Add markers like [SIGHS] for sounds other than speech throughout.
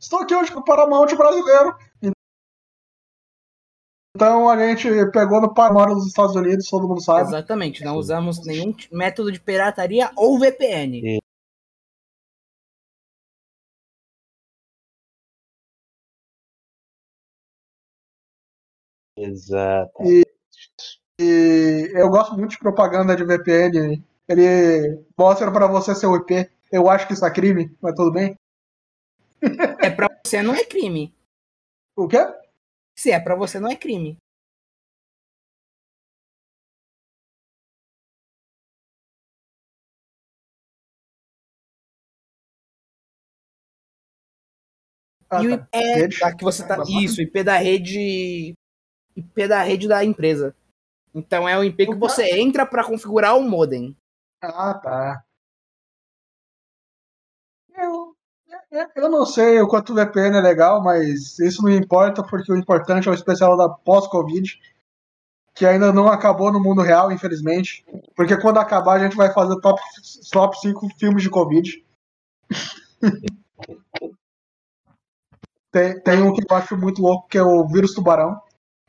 Estou aqui hoje com o Paramount brasileiro. Então a gente pegou no Paramount dos Estados Unidos, todo mundo sabe. Exatamente, não usamos nenhum método de pirataria ou VPN. Exato. E eu gosto muito de propaganda de VPN. Ele mostra pra você seu IP. Eu acho que isso é crime, mas tudo bem. É pra você não é crime. O quê? Se é pra você não é crime. Ah, e o tá. IP Rede? da que você tá. Isso, IP da rede. IP da rede da empresa. Então é o IP que você entra pra configurar o modem. Ah, tá. Eu- eu não sei o quanto o VPN é legal, mas isso não importa, porque o importante é o especial da pós-Covid, que ainda não acabou no mundo real, infelizmente. Porque quando acabar, a gente vai fazer top, top 5 filmes de Covid. tem, tem um que eu acho muito louco, que é o vírus tubarão,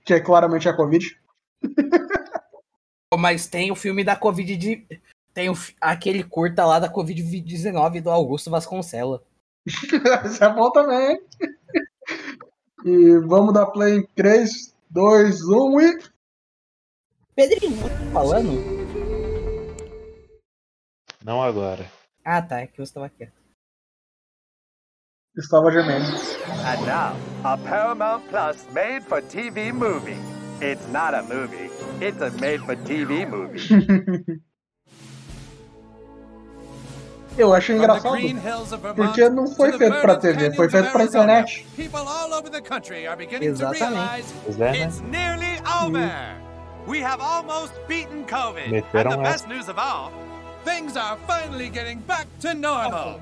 que é claramente a Covid. Mas tem o filme da Covid de. Tem o, aquele curta lá da Covid-19 do Augusto Vasconcela. [LAUGHS] Isso é bom também. E vamos dar play em 3, 2, 1 e. Pedrinho, você tá falando? Não agora. Ah, tá. É que você tava quieto. Estava gemendo. And now, a Paramount Plus made for TV movie. It's not a movie, it's a made for TV movie. [LAUGHS] Eu achei engraçado. Porque não foi feito pra TV, foi feito pra internet. Exatamente. Pois é, né? over. We have almost beaten COVID. Meteram and the best essa. news of all, things are finally getting back to normal.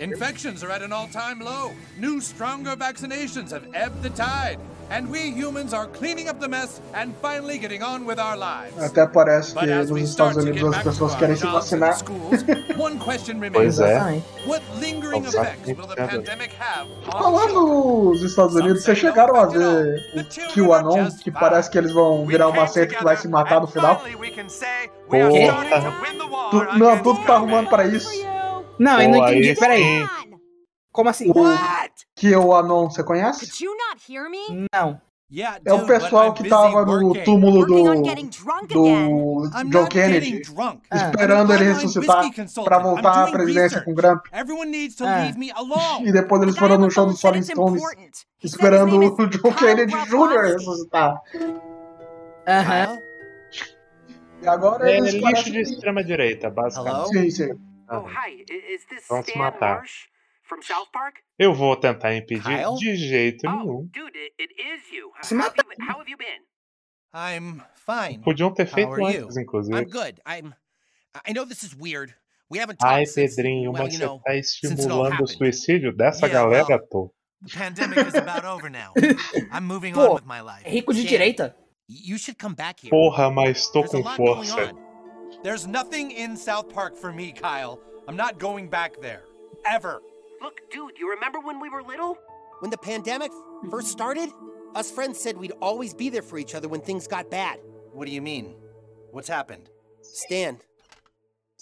Infections are at an all-time low. New, stronger vaccinations have ebbed the tide. Até parece que nos Estados Unidos as pessoas querem se vacinar. [LAUGHS] pois é. falando nos Estados Unidos, vocês chegaram a ver o QAnon, que parece que eles vão virar uma seita que vai se matar no final? Porra. Tu, não, tudo tá arrumando pra isso. Não, eu não entendi, peraí. Como assim? O What? Que o anão, você conhece? Did you not hear me? Não. É o pessoal que tava no túmulo do, do John Kennedy, ah. esperando ele ressuscitar para voltar à presidência com o É. E depois eles foram no show dos Rolling Stones, esperando o John Kennedy Jr. ressuscitar. Aham. E agora é, lixo de extrema direita, basicamente. Hello? Sim, sim. Vão se matar. Eu vou tentar impedir Kyle? de jeito Oh, nenhum. dude, it, it is you. How, Se how, mata. have you, how have you been? I'm fine. Podiam ter feito How are you? antes, inclusive. I'm good. I'm. I know this is weird. We haven't Ai, talked since, Pedrinho, well, mas you você know, tá since it all estimulando o suicídio dessa Yeah, galera, well. tô. The pandemic is about over now. [LAUGHS] I'm moving Pô, on with my life. É rico de direita? You should come back here. Porra, mas a com força. There's nothing in South Park for me, Kyle. I'm not going back there. Ever. Look, dude, you remember when we were little? When the pandemic first started, us friends said we'd always be there for each other when things got bad. What do you mean? What's happened? Stan,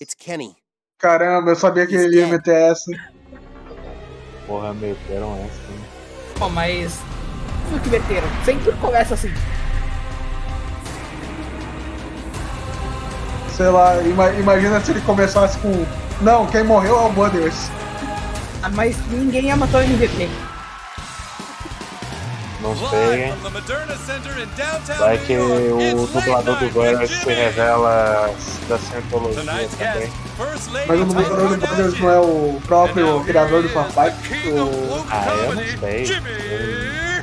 it's Kenny. Caramba, eu sabia que ele ia meter essa. Porra, meteram essa. hein? Pô, mas. Foi que meteram. Sempre começa assim. Sei lá, imagina se ele começasse com. Não, quem morreu é o Butters. Mas ninguém ia matar o MVP. Não sei. Vai que o dublador do Gunner se revela da Scientologia também. Mas o dublador do Gunner não é o próprio criador do Papai? O... Ah, eu não sei.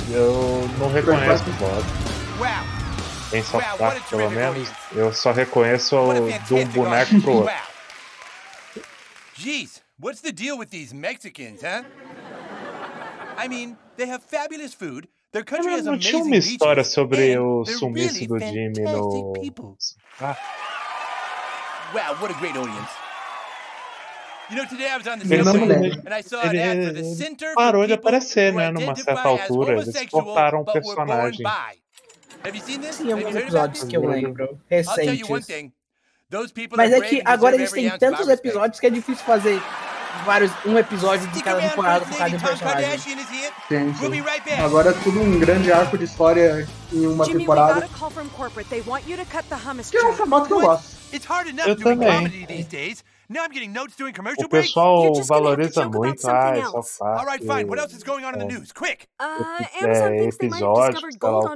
Eu, eu não reconheço o voto. Em South pelo menos, eu só reconheço o, de um boneco pro outro. Jeez what's the deal with these Mexicans, huh? I mean, they have fabulous food. Their country has amazing tinha uma história beaches, sobre o sumiço really do Jimmy no. fantastic people. Ah, Wow, what a great audience. You know, today I was on the Ele não subway and I saw an ad for the Center parou for de People aparecer, né, numa certa as altura. Eles homosexual, cortaram o but were born personagem. bi. Have you seen this? Sim, alguns episódios que eu lembro. I'll tell you one Recentes. thing. Those people Mas are é que agora eles têm tantos episódios que é difícil fazer vários, um episódio de cada temporada por cada personagem. Sim, sim. Agora é tudo um grande arco de história em uma temporada. Que é um formato que eu gosto. Eu também. O pessoal valoriza muito, ah, é. Right, fine. What else is going on in the é. news? Quick. Uh, Amazon é, episódio, thinks they might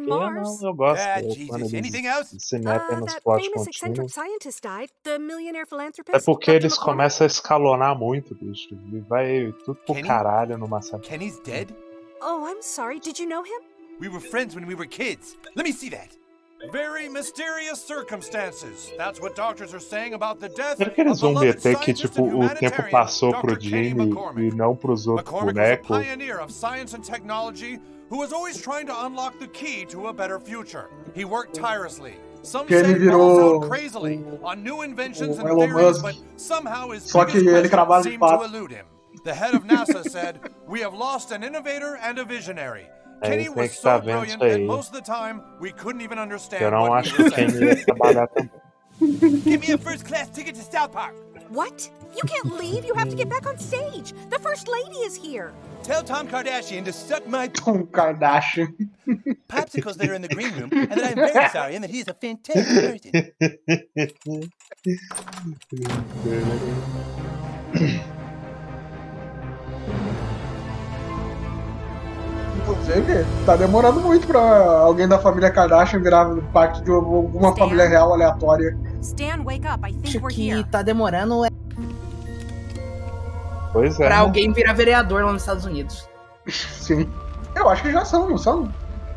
Não, eu gosto. Ah, Jesus. Anything else? Ah, that famous eccentric scientist died. The millionaire philanthropist. É porque eles começam a escalonar muito, bicho. E vai tudo pro caralho numa série. Kenny's dead? Oh, I'm sorry. Did you know him? We were friends when we were kids. Let me see that. Very mysterious circumstances. That's what doctors are saying about the death Será que eles of vão beloved meter que, tipo, o tempo passou pro Dr. Kenny Jimmy e não pros outros was a bonecos? pioneer of science and technology who was always trying to unlock the key to a better future. He worked tirelessly. Some Que ele say virou crazily on new inventions and theories, but somehow his Só que ele trabalha de seemed to fato. elude him. The head of NASA [LAUGHS] said, "We have lost an innovator and a visionary." É, Kenny tem was que so vendo brilliant isso aí. that most of the time we couldn't even understand Eu não what acho he que was quem saying. ia trabalhar também. Give me a first class ticket to South Park. What? You can't leave. You have to get back on stage. The first lady is here. Tell Tom Kardashian to suck my [LAUGHS] Tom Kardashian. popsicles that are in the green room and that I'm very [LAUGHS] sorry and that he is a fantastic person. [LAUGHS] Inclusive, tá demorando muito pra alguém da família Kardashian virar parte de alguma família real aleatória. Stan, wake up. I think Acho we're que here. tá demorando é Pois é. pra né? alguém virar vereador lá nos Estados Unidos. Sim. Eu acho que já são, não são?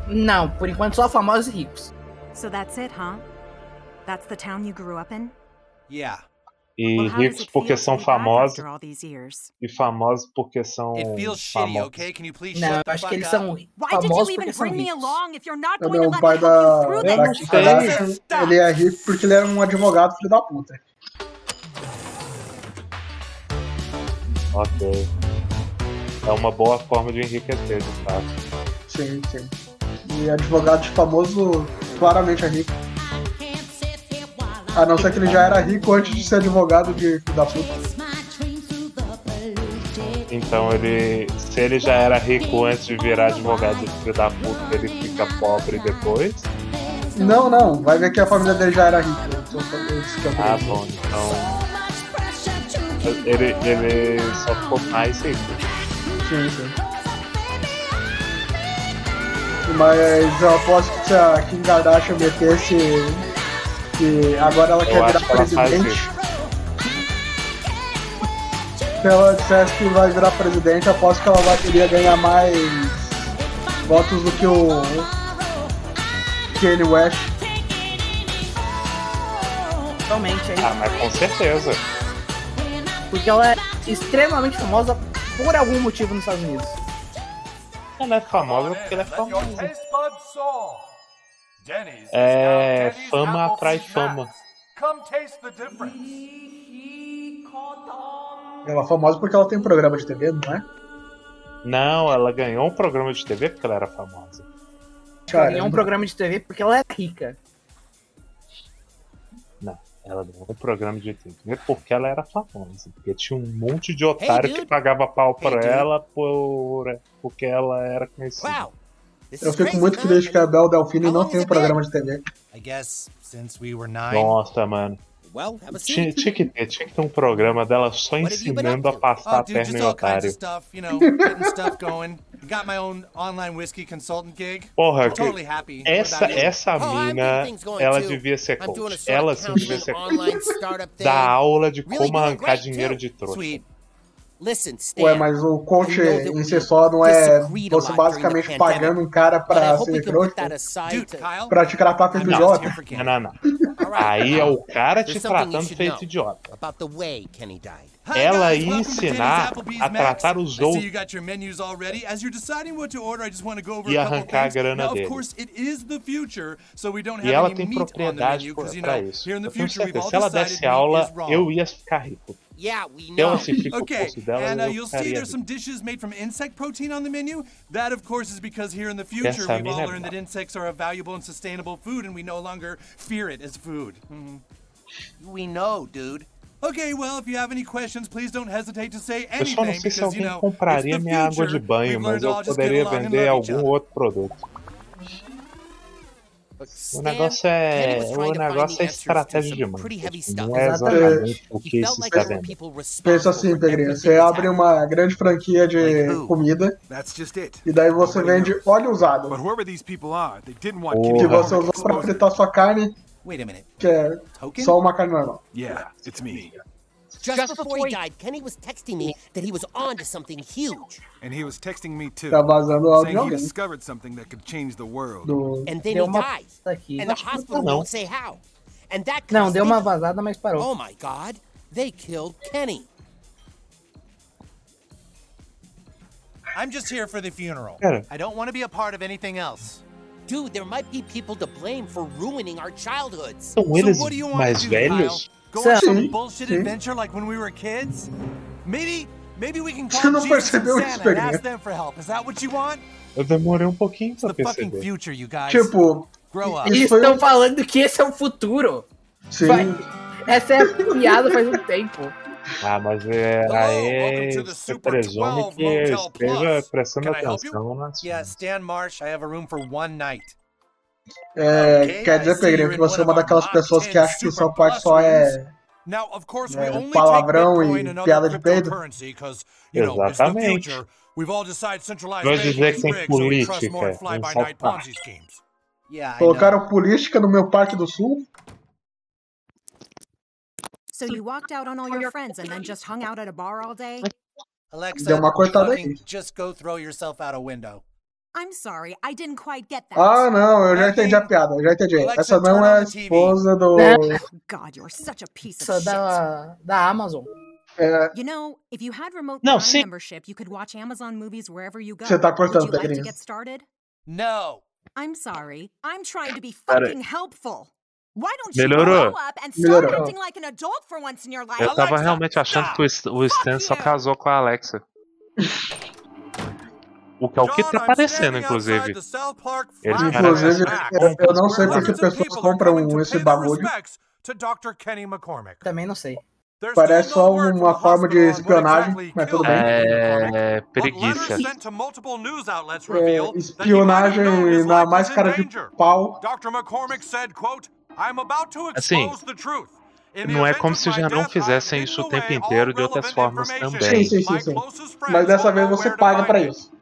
Não, por enquanto só famosos e ricos. So that's it, huh? That's the town you grew up in? Yeah e ricos porque são famosos e famosos porque são famosos. Não, acho que eles são famosos porque são ricos. Também o pai da, da Kardashian, ele é rico porque ele era um advogado filho da puta. Ok. É uma boa forma de enriquecer, de fato. Sim, sim. E advogado de famoso claramente é rico. A não ser que ele já era rico antes de ser advogado de filho da puta. Então ele. Se ele já era rico antes de virar advogado de filho da puta, ele fica pobre depois. Não, não. Vai ver que a família dele já era rica. Então, eu Ah, bom, então. Ele, ele só ficou mais rico. Sim, sim. Mas eu aposto que se a Kim Kardashian metesse que agora ela Eu quer virar que ela presidente. Se ela dissesse que vai virar presidente, aposto que ela vai querer ganhar mais votos do que o Kanye West. Totalmente aí. Ah, mas com certeza. Porque ela é extremamente famosa por algum motivo nos Estados Unidos. Ela é famosa porque ela é famosa. É, fama atrai fama. Come taste the difference. Ela é famosa porque ela tem um programa de TV, não é? Não, ela ganhou um programa de TV porque ela era famosa. Ela ganhou um programa de TV porque ela é rica. Não, ela ganhou um programa de TV porque ela era famosa. Porque tinha um monte de otário que dude. pagava pau pra dude. ela por... porque ela era conhecida. Wow. Eu fico muito feliz que a Bel Delfino não tem um programa de TV. Nossa, mano. Tinha, tinha, que ter, tinha que ter um programa dela só ensinando a passar a perna em otário. Porra, que... essa, essa mina, ela devia ser coach. Ela sim devia ser coach. Da aula de como arrancar dinheiro de trouxa. Ué, mas o coach em si só não é você basicamente pagando um cara pra ser trouxa pra te tratar feito idiota? Não, não, não. [LAUGHS] Aí é o cara te tratando feito idiota. Ela ia ensinar a tratar os outros e arrancar a grana dele. E ela tem propriedade pra isso. Eu tenho certeza, se ela desse aula, eu ia ficar rico. Yeah, we know. Okay, curso and uh, you'll see there's some dishes made from insect protein on the menu. That, of course, is because here in the future Essa we've all é learned that insects are a valuable and sustainable food, and we no longer fear it as food. Mhm. We know, dude. Okay, well, if you have any questions, please don't hesitate to say Eu só não anything sei se because you alguém know compraria it's the minha água de future. banho, We've mas learned eu all just get poderia vender algum other. outro produto. O negócio é, o negócio é estratégia de marketing, não é exatamente o que se está vendo. Pensa assim, Pedrinho, você abre uma grande franquia de comida e daí você vende óleo usado, que você usou para fritar sua carne, que é só uma carne normal. Sim, é. Just before he died, Kenny was texting me that he was on to something huge. And he was texting me too, Tá vazando o áudio de saying he discovered something that could change the world. Do... And then Deu he uma dies. And the hospital não. won't say how. And that Não, deu uma vazada, mas parou. Oh my god, they killed Kenny. I'm just here for the funeral. Cara, I don't want to be a part of anything else. Dude, there might be people to blame for ruining our childhoods. são eles so what do you want mais to do, velhos? Kyle? Go Sim. on some Sim, bullshit sim. adventure like when we were kids? Maybe, maybe we can call Você não Jesus and percebeu isso, Santa and ask them for help. Is that what you want? Eu demorei um pouquinho pra the fucking perceber. future, you guys. Tipo, Grow up. Isso Eles estão um- falando que esse é o futuro. sim. Vai. Essa é a piada faz um tempo. Ah, mas é, Hello, aí the você presume 12 que esteja prestando atenção nas Yeah, Stan Marsh, I have a room for one night. É, quer dizer, you're que você é uma daquelas pessoas que 10 acha que o South Park só é. Now, of course, we É, only palavrão take e piada de peido. you know, the Exatamente. banking dizer que tem política know. Colocaram política no meu Parque do Sul. So you walked out on all your friends and then just hung out at a bar all day? Alexa, Deu uma cortada aí. just go throw yourself out a window. I'm sorry, I didn't quite get that. Ah, não, eu já entendi a piada, eu já entendi. Essa não é a esposa do. God, you're such a piece of Essa shit. da, da Amazon. É, You know, if you had remote Não, Prime sim. membership, you could watch Amazon movies wherever you go. Você tá Would cortando, you like to get started? No. I'm sorry. I'm trying to be fucking helpful. Why don't you Melhorou. grow up and start Melhorou. acting like an adult for once in your life? Eu tava realmente achando que o St- o Stan só casou com a Alexa. [LAUGHS] É o que tá aparecendo, inclusive. Eles inclusive, eu não sei porque as pessoas compram esse bagulho. Também não sei. Parece só uma forma de espionagem, mas tudo bem. É, preguiça. É, espionagem na mais cara de pau. Assim, não é como se já não fizessem isso o tempo inteiro de outras formas também. Sim, sim, sim. sim. Mas dessa vez você paga pra isso.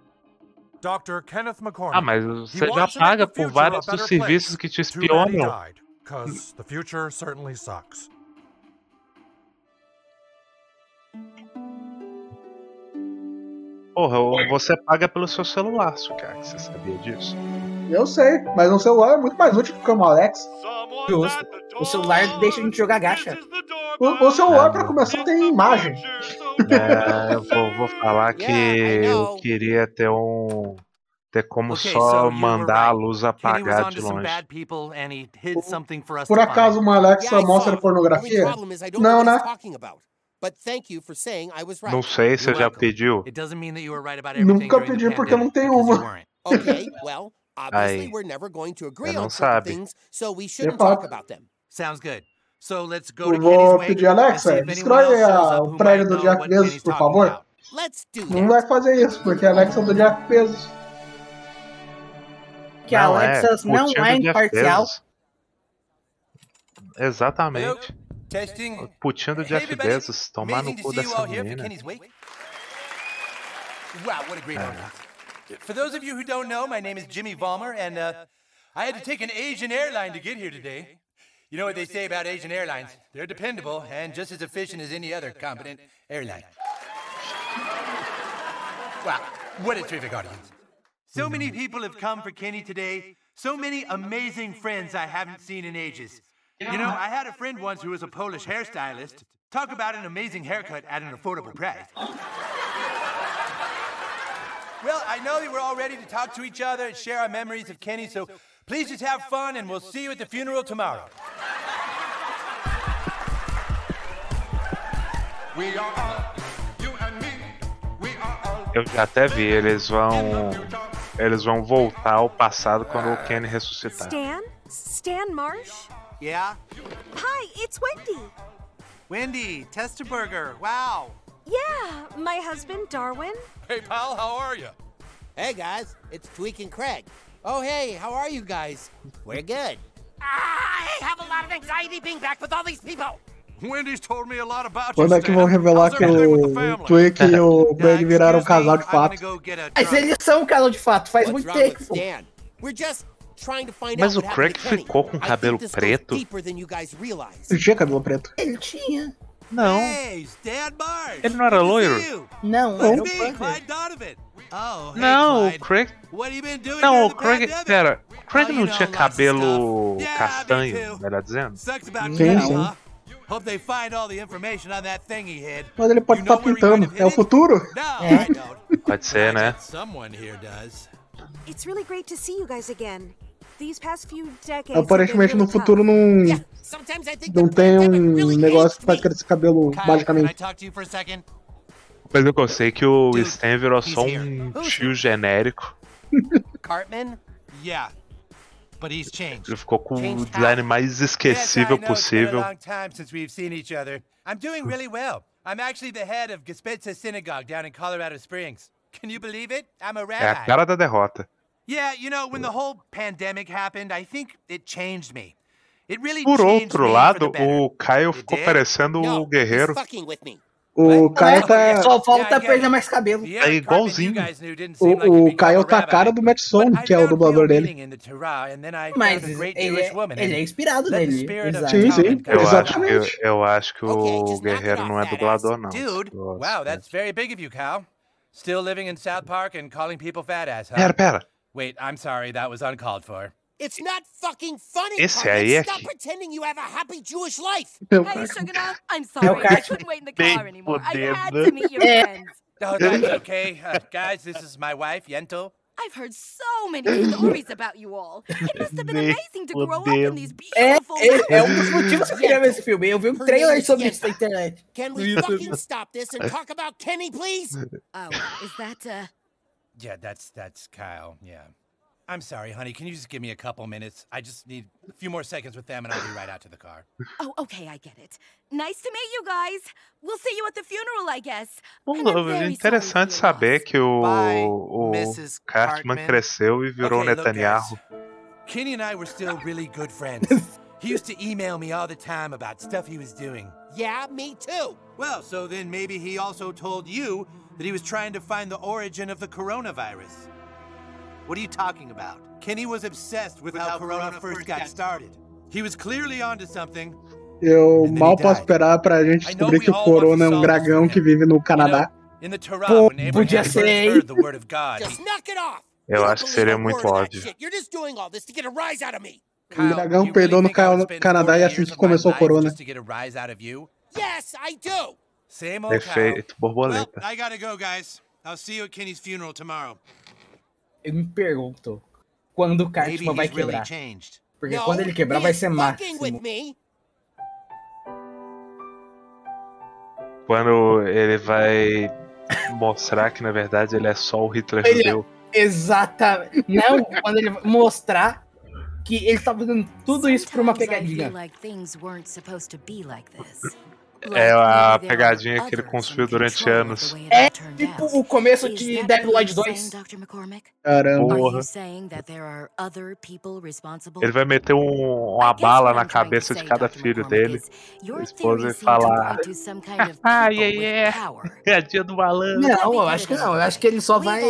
Dr. Kenneth McCormick. Ah, mas você já paga the por vários dos serviços que te espionam. died, 'cause the future certainly sucks. Porra, você paga pelo seu celular, Sucar. Você sabia disso? Eu sei, mas um celular é muito mais útil que um Alex. Justo. O celular deixa a gente jogar gacha. O, o celular, pra começar, tem imagem. É, eu [LAUGHS] vou, vou falar yeah, que eu queria ter um ter como okay, só so mandar right. a luz apagar de longe. Por, por acaso uma Alexa yeah, mostra pornografia? Não, né? Não sei se você já pediu. Nunca pedi porque não tenho uma. okay, well, obviously Aí. we're never going to agree on things, so we shouldn't talk about them. Sounds good. So let's go to Eu vou pedir, Alexa, destrói o prédio do what Bezos, por favor. about. Let's do Não vai fazer isso, porque a Alexa é do Jack Bezos. Que a é, Alexa não é Jeff imparcial. Exatamente. Testing. Putinho do Jeff. Bezos. Tomar no cu dessa menina. Wow, what a great audience. For those of you who don't know, my name is Jimmy Vollmer, and uh, I had to take an Asian airline to get here today. You know what they say about Asian airlines? They're dependable and just as efficient as any other competent airline. Wow, what a terrific audience. So many people have come for Kenny today. So many amazing friends I haven't seen in ages. You know, I had a friend once who was a Polish hairstylist. Talk about an amazing haircut at an affordable price. Well, I know that we're all ready to talk to each other and share our memories of Kenny, so please just have fun and we'll see you at the funeral tomorrow. We are all, you and me. We are all. Eu já até vi, eles vão. Eles vão voltar ao passado quando o Kenny ressuscitar. Stan? Stan Marsh? Yeah? Hi, it's Wendy. Wendy, Testaburger. Wow. Yeah, my husband, Darwin. Hey, pal, how are you? Hey guys, it's Tweek and Craig. Oh hey, how are you guys? We're good. I have a lot of anxiety being back with all these people. Wendy's told me a lot about Quando you, é que vão revelar que o? Twig e o [LAUGHS] Craig viraram um casal de fato? Mas eles são um casal de fato, faz muito tempo. Mas o Craig ficou com cabelo preto? Ele tinha cabelo preto. Ele tinha. Não. Ele não era loiro? Não, não. era o Panther. Não, o Craig. Não, o Craig. Pera, o Craig não tinha cabelo castanho, melhor dizendo? Sim, sim. Mas ele pode estar tá pintando, é o futuro? É. Pode ser, né? It's really great to see you guys again. Aparentemente no futuro não. Não tem um negócio que crescer cabelo, basicamente. Pelo que eu sei que o Stan virou só um tio genérico. Cartman? Yeah. But he's changed. Ele ficou com o design mais esquecível possível. I'm doing really well. I'm actually the head of Gespitza Synagogue down in Colorado Springs. Can you believe it? I'm a rabbi. É a cara da derrota. Yeah, you know, when the whole pandemic happened, I think it changed me. It really Por outro lado, o Caio ficou parecendo o guerreiro. O Caio tá. Só falta perder mais cabelo. É igualzinho. O, o Caio tá a cara do Matt Stone, que é o dublador dele. Mas é- ele é, ele é inspirado nele. Sim, sim. Eu. Acho que, eu acho que o guerreiro não é dublador, não. Still living in South Park and calling people fat ass, huh? Pera, pera. Wait, I'm sorry, that was uncalled for. It's not fucking funny. Esse Cartman. Stop pretending you have a happy Jewish life. Hey, pai. Sugarnoff, I'm sorry. I couldn't wait in the [LAUGHS] car anymore. I had to meet your É. friends. [LAUGHS] Oh, that's [LAUGHS] okay. Uh, guys, this is my wife, Yentl. I've heard so many stories about you all. It must have been amazing to grow up in these É, beautiful é, é um dos motivos que eu queria ver esse filme. Eu vi um trailer sobre isso na internet. Can No we YouTube. fucking stop this and talk about Kenny, please? Oh, is that uh Yeah, that's that's Kyle. Yeah. I'm sorry, honey. Can you just give me a couple minutes? I just need a few more seconds with them, and I'll be right out to the car. [GASPS] Oh, okay, I get it. Nice to meet you guys. We'll see you at the funeral, I guess. And I'm Bom, very interessante sorry for your saber que o, Bye, o Mrs. Cartman Cartman. cresceu e virou okay, look, Netanyahu. guys. Kenny and I were still really good friends. [LAUGHS] he used to email me all the time about stuff he was doing. Yeah, me too. Well, so then maybe he also told you that he was trying to find the origin of the coronavirus. What are you talking about? Kenny was obsessed with, with how, how corona, corona, first got, started. He was clearly onto something. Eu mal posso esperar pra gente descobrir que o Corona é um dragão que vive no Canadá. Pô, podia ser, hein? Eu acho que seria muito óbvio. Um dragão perdeu no Canadá e assim que começou o Corona. Sim, eu. Same old. Efeito Well, borboleta. I gotta go, guys. I'll see you at Kenny's funeral tomorrow. Eu me pergunto quando o Cartman vai he's really quebrar. Porque no, quando ele quebrar vai ser máximo. Quando ele vai mostrar que na verdade ele é só o Hitler Ele é- judeu. Exatamente. Não, quando ele vai mostrar que ele tá fazendo tudo isso por uma Sometimes I pegadinha. feel like things weren't supposed to be like this é a pegadinha que ele construiu durante anos. É tipo o começo de Devil 2. Caramba. Porra. Ele vai meter um, uma bala na cabeça de cada filho dele. [LAUGHS] Ah, [LAUGHS] é a esposa vai falar. Ah, ai, ai. É dia do balanço. Não, eu acho que não. Eu acho que ele só vai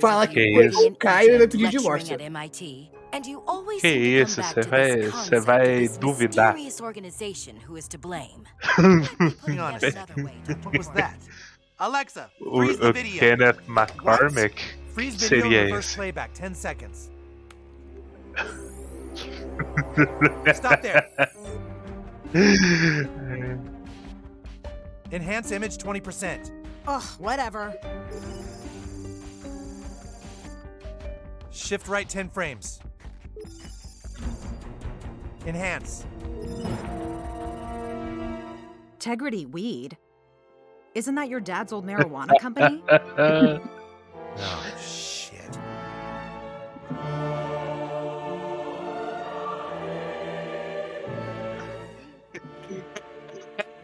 falar que, que o Caio vai pedir divórcio. At MIT. And you always Que seem isso, você vai- você vai duvidar. mysterious organization who is to blame. [LAUGHS] Hang on a That's second. another way, Dr. What was that? Alexa, O, freeze the o video. Kenneth McCormick Freeze video seria reverse esse. playback 10 seconds. [LAUGHS] Stop there. Enhance image 20%. Ugh, whatever. Shift right 10 frames. Enhance. Tegridy weed. Isn't that your dad's old marijuana [LAUGHS] company? [LAUGHS] Oh, shit.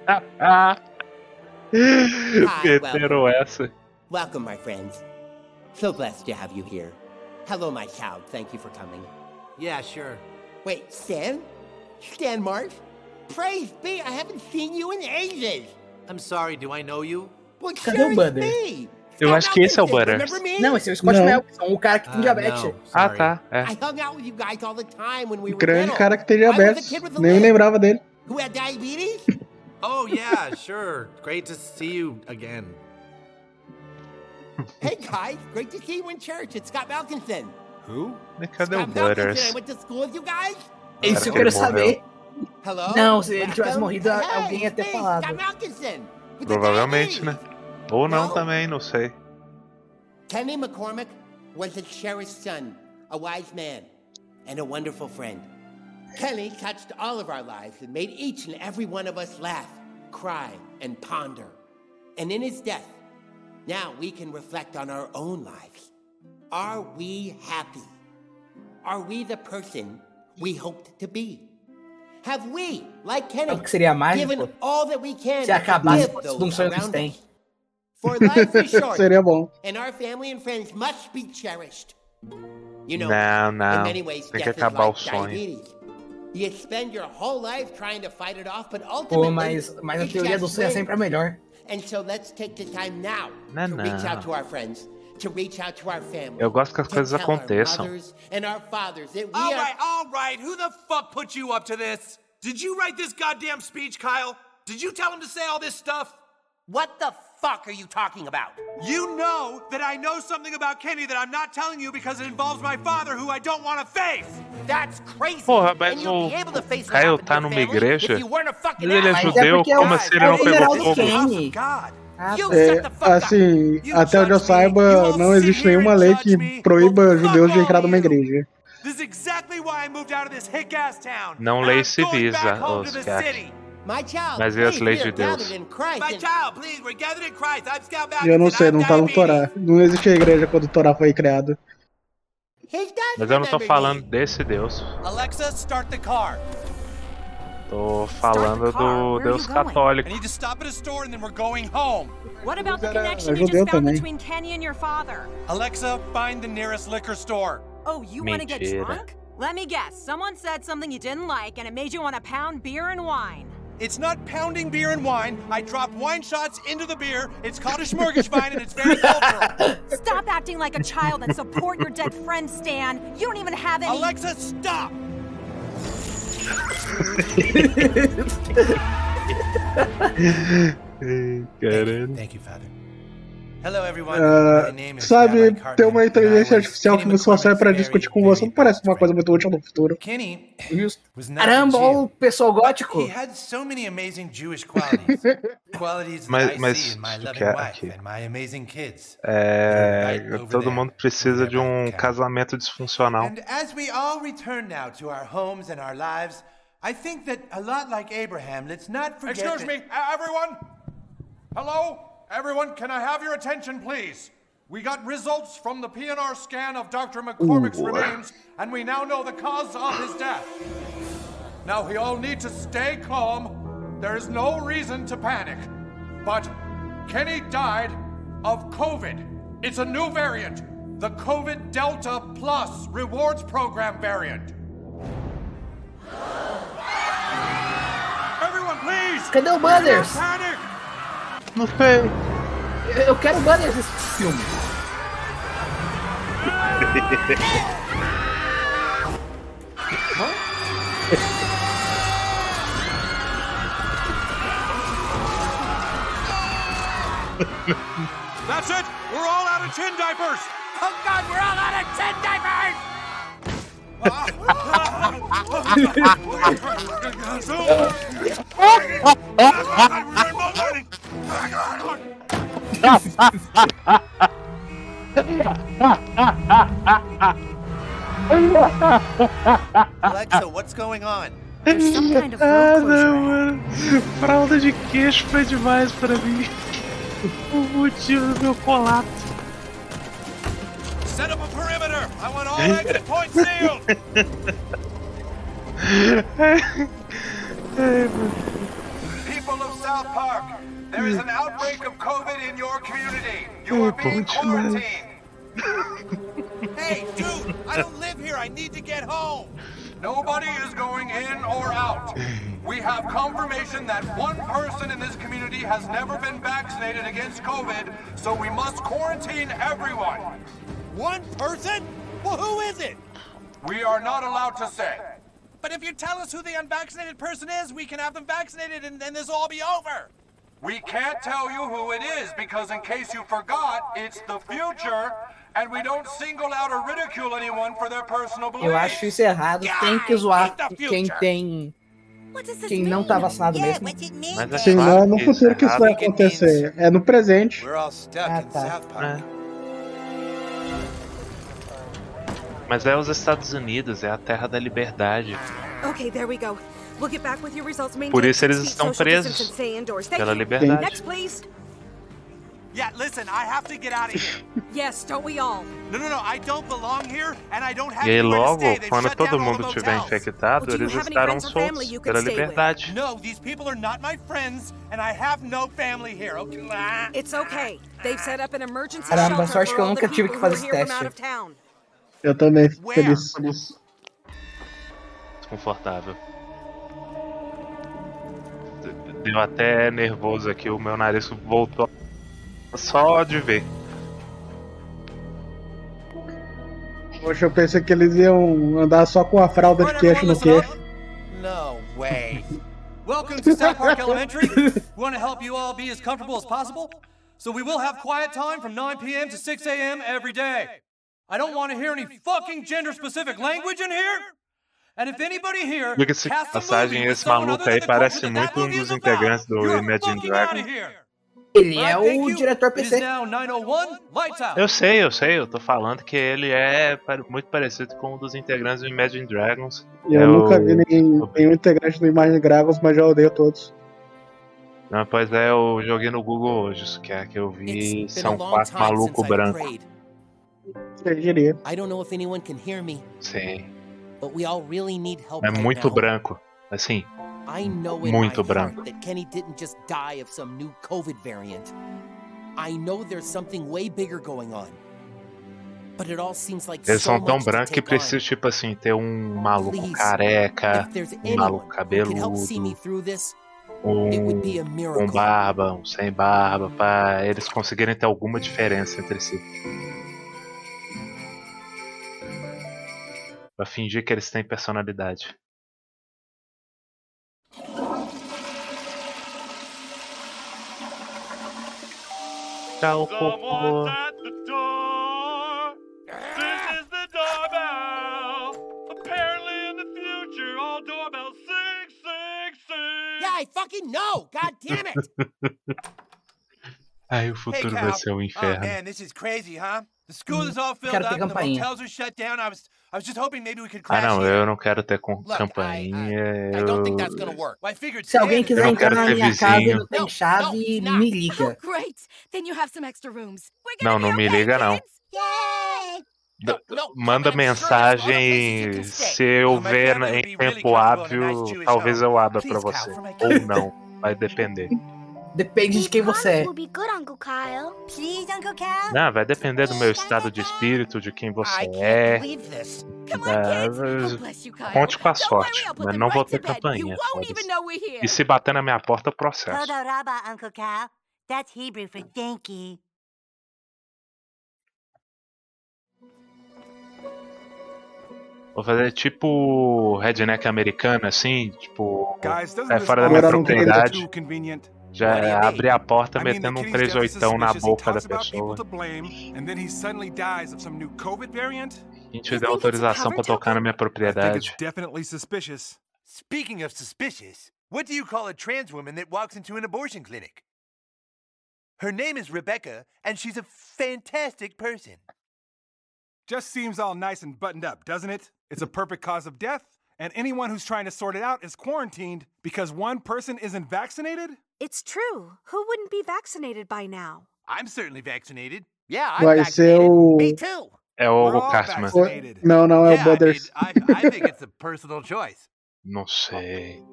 [LAUGHS] Meteram essa. Welcome, my friends. So blessed to have you here. Hello, my child. Thank you for coming. Yeah, sure. Wait, Stan? Stan Marsh? Praise be, I haven't seen you in ages. I'm sorry, do I know you? Well, Cadê sure o Butter? me. Eu acho que esse é o me? Não, esse é o Scott Não. Melkson, o cara que tem Ah, diabetes. Ah, sorry. tá. É. I hung out with you guys all the time when we were Grande cara que tem I was a diabetes. kid with a Nem lembrava dele. Who had diabetes? [LAUGHS] Oh, yeah, sure. Great to see you again. hey guys, great to see you in church. It's Scott Malkinson. Who? Cadê o Scott Malkinson. I Butters? to school with you guys. Isso eu que quero ele morreu. saber. Hello? Não, se ele tivesse morrido, Hey, alguém ia ter falado. Scott Malkinson. with the Provavelmente, né? Ou oh, não Não. também, não sei. Kenny McCormick was a cherished son, a wise man, and a wonderful friend. Kenny touched all of our lives and made each and every one of us laugh, cry, and ponder. And in his death, now we can reflect on our own lives. Are we happy? Are we the person we hoped to be? Have we, like Kenny, Sabe que seria mágico? given all that we can Se acabasse to give um those sonho que around tem. us? For life is [LAUGHS] short. Seria bom. and our family and friends must be cherished. You know, Não, in many ways, Tem que death is acabar o like sonho. diabetes. You spend your whole life trying to fight it off, but Pô, ultimately, mas, mas a it teoria do just sonho é wins. sempre a melhor. And so let's take the time now Não, to reach out to our friends, to reach out to our family. Eu gosto que as to coisas tell our aconteçam. mothers and our fathers that we All are right, all right. Who the fuck put you up to this? Did you write this goddamn speech, Kyle? Did you tell him to say all this stuff? What the fuck are you talking about? You know that I know something about Kenny that I'm not telling you because it involves my father, who I don't want to face. That's crazy. Porra, mas and you'd o be able to face what Caio happened tá numa igreja? If you weren't a fucking Mas ele é ass. judeu, porque é como assim ele não pegou fogo? Oh, God. É, assim, até onde eu saiba, não existe nenhuma lei que proíba judeus de entrar numa igreja. Não lei civisa, Oscar. Mas e as leis de Deus? Eu não sei, não tá no Torá. Não existe igreja quando o Torá foi criado. Mas eu não tô falando desse Deus. Alexa, start the car. Tô falando car. do Where Deus católico. I need to stop at a store and then we're going home. What about the connection you just found também. between Kenny and your father? Alexa, find the nearest liquor store. Oh, you want to get drunk? Let me guess. Someone said something you didn't like and it made you want to pound beer and wine. It's not pounding beer and wine. I drop wine shots into the beer. It's called a smorgasbord and it's very cultural. [LAUGHS] Stop acting like a child and support your dead friend, Stan. You don't even have any. Alexa, stop! [LAUGHS] Thank you, Father. Hello, everyone. Uh, sabe, ter uma inteligência artificial que nos serve para discutir com você não parece uma coisa muito útil no futuro. Kenny Caramba, olha o pessoal gótico. [LAUGHS] mas, mas que é, aqui. É, todo mundo precisa de um casamento disfuncional. And as we all return now to our homes and our lives, I think that a lot like Abraham, let's not forget. Excuse that- me, uh, everyone? Hello? Everyone, can I have your attention, please? We got results from the PNR scan of Dr. McCormick's Ooh. remains, and we now know the cause of his death. Now, we all need to stay calm. There is no reason to panic. But Kenny died of COVID. It's a new variant, the COVID Delta Plus Rewards Program variant. Everyone, please! Cadê o Butters? Don't panic! Não sei. Eu- Eu quero o Butters nesse filme. That's it! We're all out of chin diapers! Oh God, we're all out of chin diapers! Alexa, what's going on? There's some kind of Ah, não, mano. Fralda de queixo foi demais pra mim. O motivo do meu colapso. Set up a perimeter! I want all exit points sealed! [LAUGHS] People of South Park, there is an outbreak of COVID in your community. You are being quarantined. hey, dude! I don't live here. I need to get home. Nobody is going in or out. We have confirmation that one person in this community has never been vaccinated against COVID, so we must quarantine everyone. One person? Well, who is it? We are not allowed to say. But if you tell us who the unvaccinated person is, we can have them vaccinated and then this will all be over. We can't tell you who it is because, in case you forgot, it's the future, and we don't single out or ridicule anyone for their personal beliefs. Eu acho isso errado. Tem que zoar quem tem. Quem não tá vacinado mesmo. Mas é Sim, não é no que futuro que isso vai errado. acontecer. É no presente. Ah, tá. South Mas é os Estados Unidos, é a terra da liberdade. Okay, there we go. We'll get back with your results. Por isso eles estão presos. Pela liberdade. Next, please. Yeah, listen, I have to get out of here. [LAUGHS] Yes, don't we all? No, no, no, I don't belong here, and I don't have E aí logo, quando todo mundo the tiver motels. infectado, eles estarão soltos pela liberdade. No, these people are not my friends, and I have no family here. Okay. It's okay. They've set up an emergency Caramba, shelter sorte for que eu all the nunca tive people que who are fazer here esse from out teste. Eu também fico feliz. Desconfortável. Deu até nervoso aqui, o meu nariz voltou só de ver. Poxa, eu pensei que eles iam andar só com a fralda de queixo no queixo. No way. Welcome to South Park Elementary. We want to help you all be as comfortable as possible. So we will have quiet time from 9 p.m. to 6 a.m. every day. I don't want to hear any fucking gender specific language in here. And if anybody here Diga-se de casts a passagem, esse maluco aí parece muito um dos integrantes do Imagine Dragons. Ele é o diretor PC. now 901. Lights out. Eu sei, eu sei, eu tô falando que ele é muito parecido com um dos integrantes do Imagine Dragons. E eu É nunca o- vi nenhum, nenhum integrante do Imagine Dragons, mas já odeio todos. Não, pois é, eu joguei no Google hoje, isso que é que eu vi, são quatro malucos I brancos. Diria. I don't know if anyone can hear me, Sim, but we all really need help é muito now. branco. Assim, I know Muito branco. that Kenny didn't just die of some new COVID variant. I know there's something way bigger going on. But it all seems like eles so são tão brancos que precisam, tipo assim, ter um maluco Please, careca, If there's um maluco who can help see me cabeludo, through this, it would be a um miracle. com barba, um sem barba, pra eles conseguirem ter alguma diferença entre si. Pra fingir que eles têm personalidade. Tá Tchau, cocô. I fucking know. God damn it. [LAUGHS] Aí o futuro hey, vai ser o um oh, inferno. Oh, man, this is crazy, huh? quero ter campainha. Ah, não, eu não quero ter com campainha. Se alguém quiser entrar na minha vizinho. casa, tem chave, e me liga. Não, não me liga, não. Manda mensagem. Se eu ver em tempo hábil, talvez eu abra para você. Ou não, vai depender. Depende de quem você é. Não, ah, vai depender do meu estado de espírito, de quem você é. é conte com a sorte, mas não vou ter campainha. E se bater na minha porta, processo. Vou fazer tipo redneck americano, assim, tipo. É fora da minha propriedade. Já What do you mean? abrir a porta I mean, metendo um Kenny's death is 38 na boca da talks about people pessoa. to blame, and then he suddenly dies of some new COVID variant. A gente deu autorização pra tocar na minha propriedade. it's definitely suspicious. Speaking of suspicious, what do you call a trans woman that walks into an abortion clinic? Her name is Rebecca, and she's a fantastic person. Just seems all nice and buttoned up, doesn't it? It's a perfect cause of death, and anyone who's trying to sort it out is quarantined because one person isn't vaccinated? It's true. Who wouldn't be vaccinated by now? I'm certainly vaccinated. Yeah, Vai ser o. Me too. É o Cartman. o- Não, não, é o Yeah, I, mean, Butters. I, I think it's a personal choice. Não sei.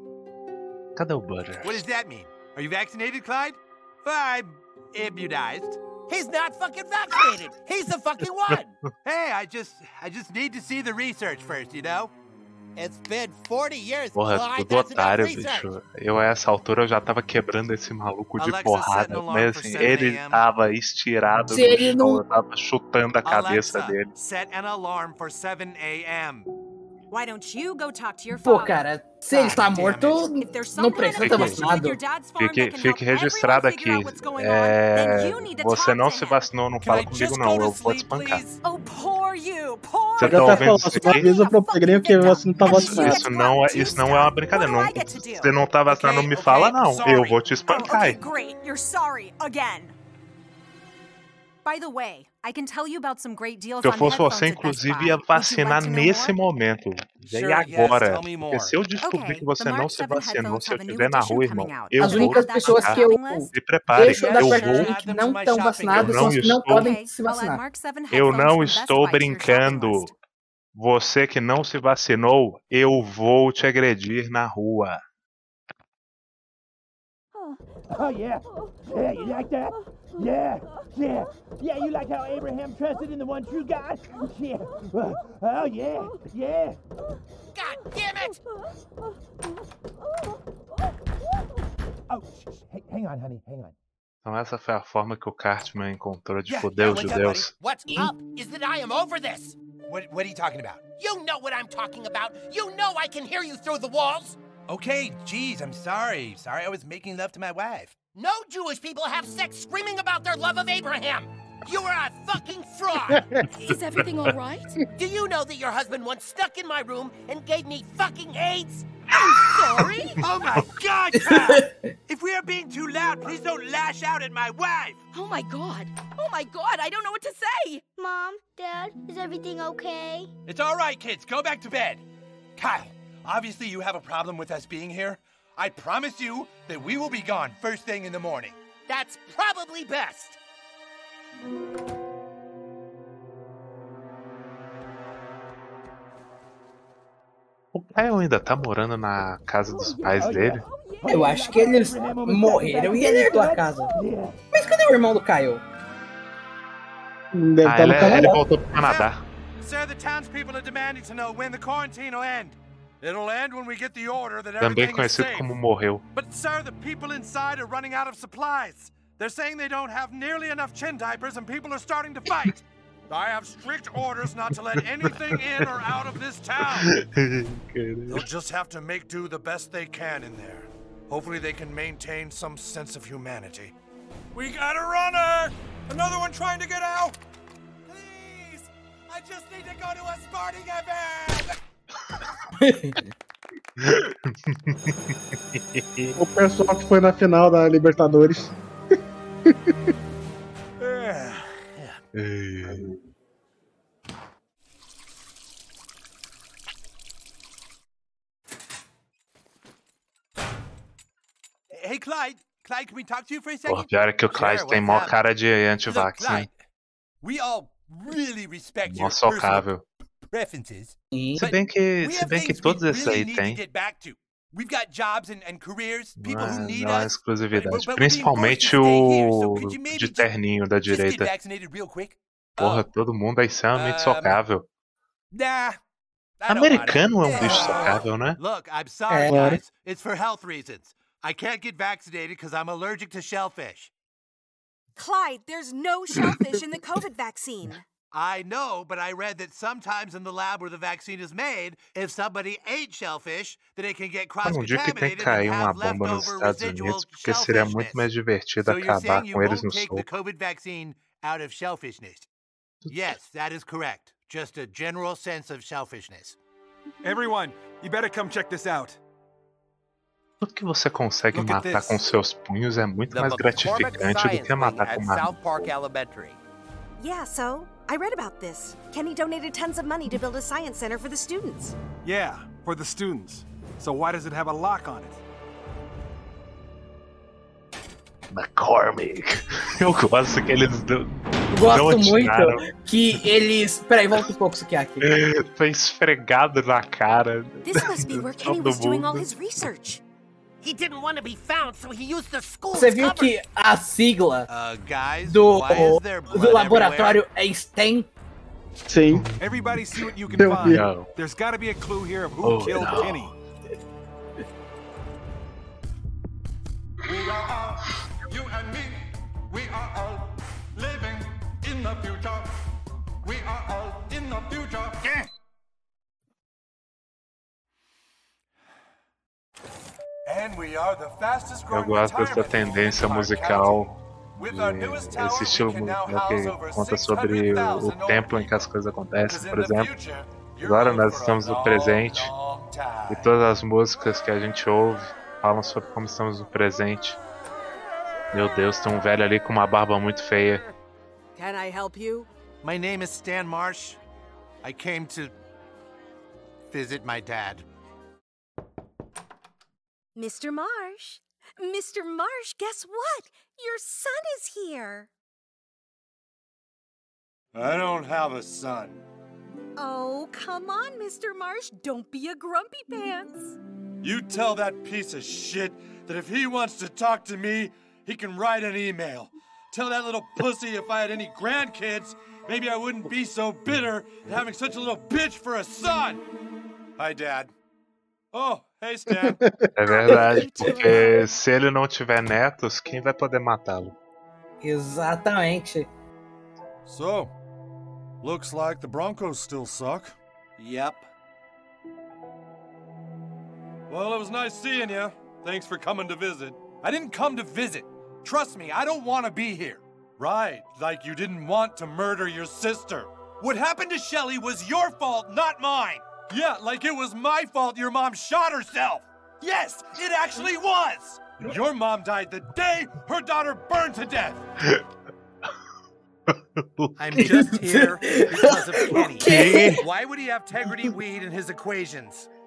Cadê o Butter? What does that mean? Are you vaccinated, Clyde? I'm immunized. He's not fucking vaccinated. He's the fucking one. [LAUGHS] Hey, I just I just need to see the research first, you know? Porra, tudo otário, bicho. Eu, a essa altura, eu já tava quebrando esse maluco de Alexa, porrada. Mas assim, 7 ele tava estirado Se no ele chão, não- eu tava chutando a cabeça Alexa, dele. set an alarm for 7 a.m. Pô, cara, se ele tá ah, morto, não precisa estar vacinado. Fique, fique registrado aqui. É... Tá você não se vacinou, não fala comigo não, eu vou te espancar. Você tá ouvindo isso aqui? Avisa pro Pedrinho que você não tá vacinado. Isso não é, isso não é uma brincadeira. Não, você não tá vacinado, não me fala não. Eu vou te espancar. By the way, se eu fosse você, inclusive, ia vacinar nesse momento. Já e agora? Porque se eu descobrir que você não se vacinou, se eu estiver na rua, irmão, eu As únicas pessoas que eu se prepare, eu vou, que não estão vacinados são que não podem se vacinar. Eu não estou brincando. Você que não se vacinou, eu vou te agredir na rua. Oh, yeah. Yeah, you like that? Yeah, yeah. Yeah, you like how Abraham trusted in the one true God? Yeah. Uh, oh, yeah, yeah. God damn it! Oh, shh, shh. Hang on, honey, hang on. Então essa foi a forma que o Cartman encontrou de Yeah, foder os what's up, judeus. What's up is that I am over this. What what are you talking about? You know what I'm talking about. You know I can hear you through the walls. Okay, geez, I'm sorry. Sorry I was making love to my wife. No Jewish people have sex screaming about their love of Abraham. You are a fucking fraud. [LAUGHS] Is everything all right? Do you know that your husband once stuck in my room and gave me fucking AIDS? I'm sorry? [LAUGHS] Oh my god, Kyle! if we are being too loud, please don't lash out at my wife! Oh my god. Oh my god, I don't know what to say. Mom, Dad, is everything okay? It's all right, kids. Go back to bed. Kyle, obviously you have a problem with us being here. I promise you that we will be gone first thing in the morning. That's probably best. O Kyle ainda tá morando na casa dos pais dele? Eu acho que eles morreram e ele herdou a casa. Mas cadê o irmão do Caio? Deve Ah, ele, ele voltou pro Canadá. Sir, the townspeople are demanding to know when the quarantine will end. It'll end when we get the order that Também everything is conhecido safe. como morreu. But, sir, the people inside are running out of supplies. They're saying they don't have nearly enough chin diapers and people are starting to fight. I have strict orders not to let anything in or out of this town. [LAUGHS] They'll just have to make do the best they can in there. Hopefully, they can maintain some sense of humanity. We got a runner! Another one trying to get out! Please! I just need to go to a sporting event! [LAUGHS] O pessoal que foi na final da Libertadores. [LAUGHS] Hey, Clyde. Clyde, can we talk to you for a second? Porra, pior é que o Clyde Sure, tem mó cara de anti-vax, né? Clyde, we all really respect Mó your personal socável. Preferences. Se bem que, se bem que todos esses aí têm. We've got jobs and, and careers, people Não who é, need não é us. exclusividade. Principalmente o de terninho da direita. Porra, todo mundo é extremamente Um, socável. Nah. Americano é um bicho socável, né? Look, I'm sorry, É. Guys. It's for health reasons. I can't get vaccinated because I'm allergic to shellfish. Clyde, there's no shellfish in the COVID vaccine. I know, but I read that sometimes in the lab where the vaccine is made, if somebody ate shellfish, then it can get Mano, um dia que tem que cross-contaminated cair and have bomba nos leftover Estados residual Unidos, porque seria muito shellfishness. mais divertido So you're acabar saying you com eles won't no take the. COVID vaccine out of shellfishness? Yes, that is correct. Just a general sense of shellfishness. Everyone, you better come check this out. Tudo que você consegue Look at matar this. com seus punhos é muito The mais gratificante do Science que matar Wing com at uma South Yeah, so I read about this. Kenny donated tons of money to build a science center for the students. Yeah, for the students. So why does it have a lock on it? McCormick. [LAUGHS] Eu gosto que eles dão. Gosto não muito que eles. Peraí, volta um pouco isso aqui. aqui. [LAUGHS] Foi esfregado na cara. This must be where Kenny was doing all his research. He didn't want to be found, so he used the school's Você viu cover. que a sigla Uh, guys, do, why do blood laboratório é STEM? Sim. Everybody see what you can Eu find. vi. There's got to be a clue here of who Oh, killed no. Kenny. We are all, you and me, we are all living in the future. We are all in the future. Yeah. Eu growing gosto dessa tendência musical. county. With our newest e tower, Esse estilo musical que conta sobre o, 600,000 o tempo em que as coisas acontecem, por exemplo. Agora nós estamos no presente e todas as músicas que a gente ouve falam sobre como estamos no presente. Meu Deus, tem um velho ali com uma barba muito feia. Can I help you? My name is Stan Marsh. I came to visit my dad. Mr. Marsh. Mr. Marsh, guess what? Your son is here. I don't have a son. Oh, come on, Mr. Marsh. Don't be a grumpy pants. You tell that piece of shit that if he wants to talk to me, he can write an email. Tell that little pussy if I had any grandkids, maybe I wouldn't be so bitter at having such a little bitch for a son. Hi, Dad. Oh, hey, Stan. É verdade, porque se ele não tiver netos, quem vai poder matá-lo? Exatamente. so, looks like the Broncos still suck. Yep. Well, it was nice seeing you. Thanks for coming to visit. I didn't come to visit. Trust me, I don't want to be here. Right, like you didn't want to murder your sister. What happened to Shelly was your fault, not mine. Yeah, like it was my fault your mom shot herself. Yes, it actually was. Your mom died the day her daughter burned to death. [LAUGHS] I'm just here because of [LAUGHS] Kenny. Okay. Why would he have Tegridy weed in his equations? [LAUGHS]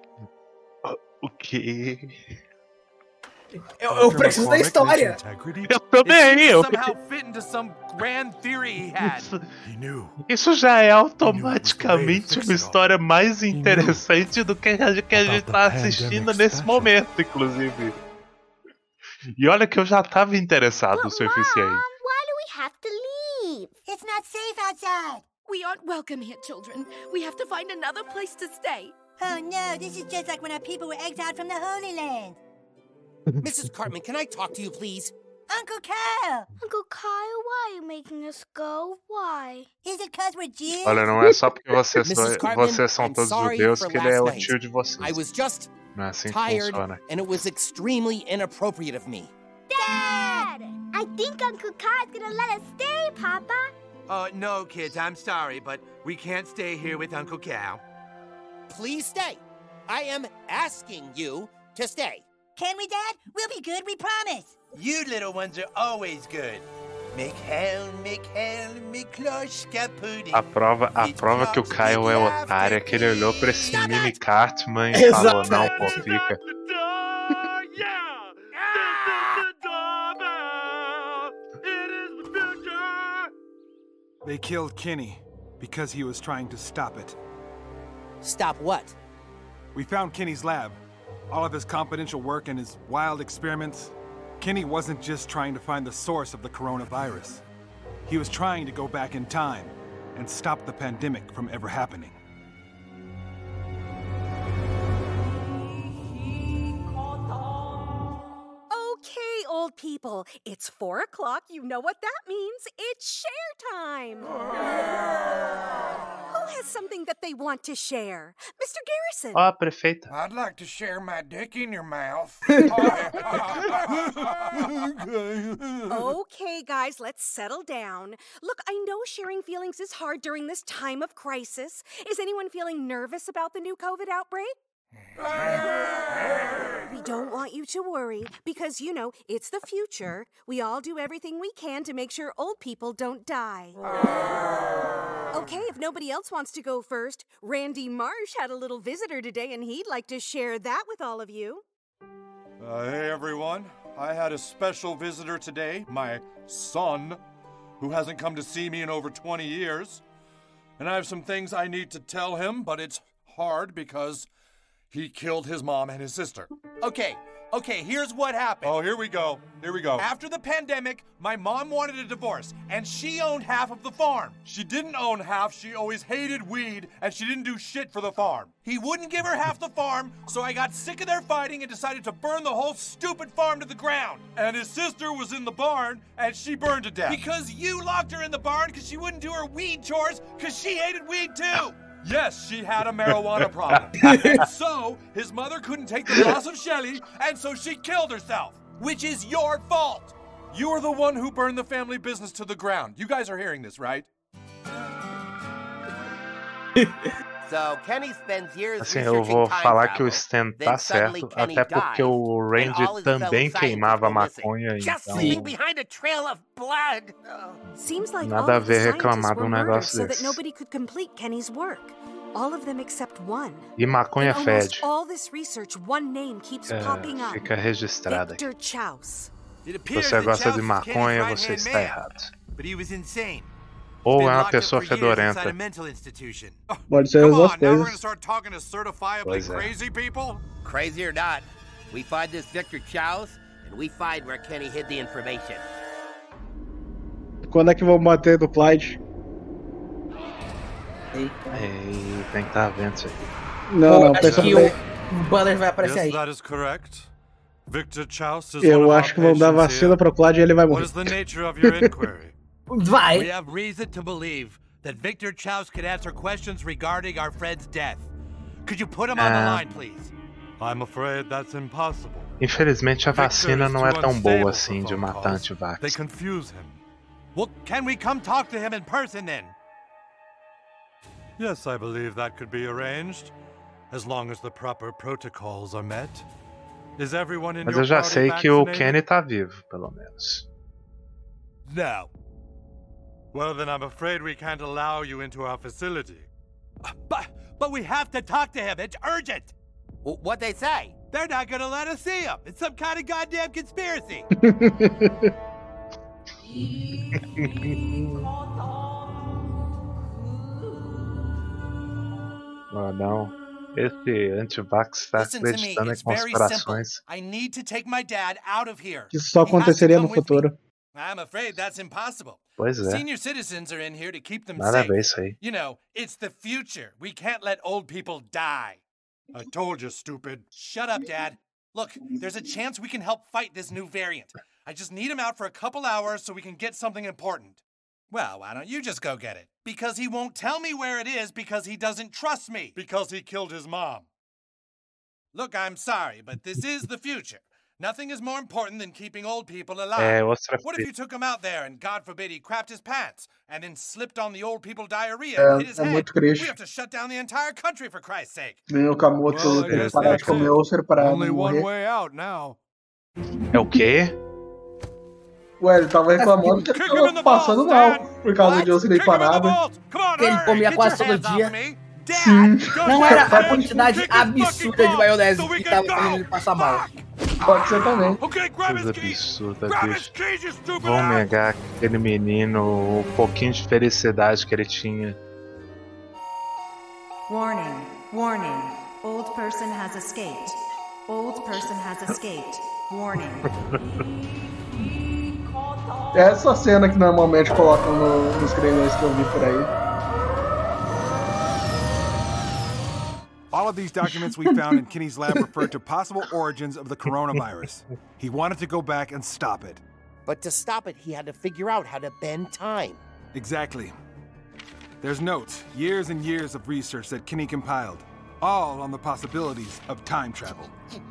O quê? Eu, eu preciso da história. Eu também, eu. Isso já é automaticamente uma história mais interessante do que a que a gente tá assistindo nesse momento, inclusive. E olha que eu já tava interessado o suficiente. Why do we have to leave? It's not safe outside. We aren't welcome here, children. We have to find another place to stay. Oh no, this is just like when our people were exiled from the Holy Land. Mrs. Cartman, can I talk to you, please? Uncle Kyle! Uncle Kyle, why are you making us go? Why? Is it cause we're Jews? Olha, não é só porque vocês, [LAUGHS] Mrs. são- Cartman, vocês são I'm todos sorry judeus for que ele é last night. tio de vocês. I was just Não é assim que tired, funciona. and it was extremely inappropriate of me. Dad! I think Uncle Kyle's gonna let us stay, Papa. Uh, no, kids, I'm sorry, but we can't stay here with Uncle Cal. Please stay. I am asking you to stay. Can we, Dad? We'll be good, we promise. You little ones are always good. Mikhail, Mikhail, Mikloshka pudding. A prova, a prova que o Kyle é otário é que ele olhou pra esse mini Cartman e falou, não, pô, fica. They killed Kenny because he was trying to stop it. Stop what? We found Kenny's lab. All of his confidential work and his wild experiments. Kenny wasn't just trying to find the source of the coronavirus. He was trying to go back in time and stop the pandemic from ever happening. Okay, old people, it's four o'clock. You know what that means. It's share time. [LAUGHS] Who has something that they want to share? Mr. Garrison. Ah, Ó, a prefeita. I'd like to share my dick in your mouth. [LAUGHS] Okay, guys, let's settle down. Look, I know sharing feelings is hard during this time of crisis. Is anyone feeling nervous about the new COVID outbreak? We don't want you to worry because, you know, it's the future. We all do everything we can to make sure old people don't die. Okay, if nobody else wants to go first, Randy Marsh had a little visitor today and he'd like to share that with all of you. Uh, hey everyone, I had a special visitor today, my son, who hasn't come to see me in over 20 years. And I have some things I need to tell him, but it's hard because he killed his mom and his sister. Okay, okay, here's what happened. Oh, here we go. Here we go. After the pandemic, my mom wanted a divorce, and she owned half of the farm. She didn't own half. She always hated weed, and she didn't do shit for the farm. He wouldn't give her half the farm, so I got sick of their fighting and decided to burn the whole stupid farm to the ground. And his sister was in the barn, and she burned to death. Because you locked her in the barn because she wouldn't do her weed chores because she hated weed too. Yes, she had a marijuana [LAUGHS] problem. [LAUGHS] so, his mother couldn't take the loss of Shelly, and so she killed herself. Which is your fault. You are the one who burned the family business to the ground. You guys are hearing this, right? [LAUGHS] Assim, eu vou falar que o Stan tá certo, até porque o Randy também queimava maconha, então... Nada a ver reclamar de um negócio desse. E maconha fede. É, fica registrada aqui. Se você gosta de maconha, você está errado. But he was insane. Ou é uma pessoa fedorenta. Pode ser as duas coisas. Pois é. Crazy or not, we find this Victor Chow's and we find where Kenny hid the information. Quando é que vamos bater do Clyde? Eita. Ei, tem que estar vendo isso aqui. Não, não, pensa que bem. o Banner vai aparecer aí. Eu acho que vão dar vacina pro Clyde e ele vai morrer. Is the nature of your inquiry? Vai. We have reason to believe that Victor Chaos could answer questions regarding our friend's death. Could you put him on the Ah. line, please? I'm afraid that's impossible. Infelizmente a vacina não é tão boa assim de phone matar antivax. They confuse him. Well, can we come talk to him in person then? Yes, I believe that could be arranged, as long as the proper protocols are met. Is everyone in Mas eu já sei que o? Kenny tá vivo, pelo menos. No. Well, then I'm afraid we can't allow you into our facility. But but we have to talk to him. It's urgent. What they say? They're not gonna let us see him. It's some kind of goddamn conspiracy. [LAUGHS] Ah, não. Esse antivax tá Listen to me. acreditando It's em very simple. conspirações. I need to take my dad out of here. Isso só He has to aconteceria no with me. Futuro. I'm afraid that's impossible. Pois é. Eh. Senior citizens are in here to keep them Nada safe. ver isso. Eh? You know, it's the future. We can't let old people die. I told you, stupid. Shut up, Dad. Look, there's a chance we can help fight this new variant. I just need him out for a couple hours so we can get something important. Well, why don't you just go get it? Because he won't tell me where it is because he doesn't trust me. Because he killed his mom. Look, I'm sorry, but this is the future. Nothing is more important than keeping old people alive. É outra What if you took him out there and, God forbid, he crapped his pants and then slipped on the old people diarrhea É, and hit his é head? muito. We have to shut down the entire country for Christ's sake. Nem Camoto Well, I tem que guess parar de comer úlcera pra Only não one way out now. É o quê? Ué, ele tava reclamando que ele tava passando mal por causa de úlcera empanada. Que ele comia quase todo dia. Sim. Não era a quantidade absurda de maionese que tava fazendo ele passar mal. Pode ser também. Coisa absurda, bicho. Vão negar aquele menino o pouquinho de felicidade que ele tinha. Warning, warning. Old person has escaped. Old person has escaped. Warning. É essa cena que normalmente colocam no- nos trailers que eu vi por aí. All of these documents we found in Kenny's lab referred to possible origins of the coronavirus. He wanted to go back and stop it. But to stop it, he had to figure out how to bend time. Exactly. There's notes, years and years of research that Kenny compiled, all on the possibilities of time travel. [LAUGHS]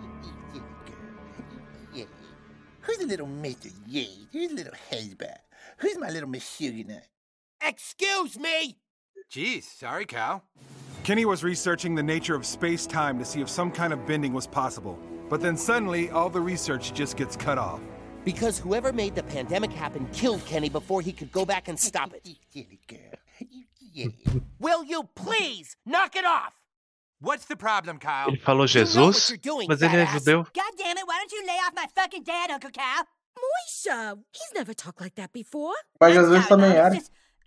Who's the little Mr. Yates? Who's the little Hezbollah? Who's my little Miss Sugar Excuse me! Jeez, sorry, Cal. Kenny was researching the nature of space time to see if some kind of bending was possible. But then suddenly, all the research just gets cut off. Because whoever made the pandemic happen killed Kenny before he could go back and stop it. [LAUGHS] Silly girl. You silly. Will you please knock it off? What's the problem, Kyle? Ele falou Jesus, mas ele é judeu. God damn it, why don't you lay off my fucking dad, Uncle Cal? Moisha, he's never talked like that before. Mas Jesus também era.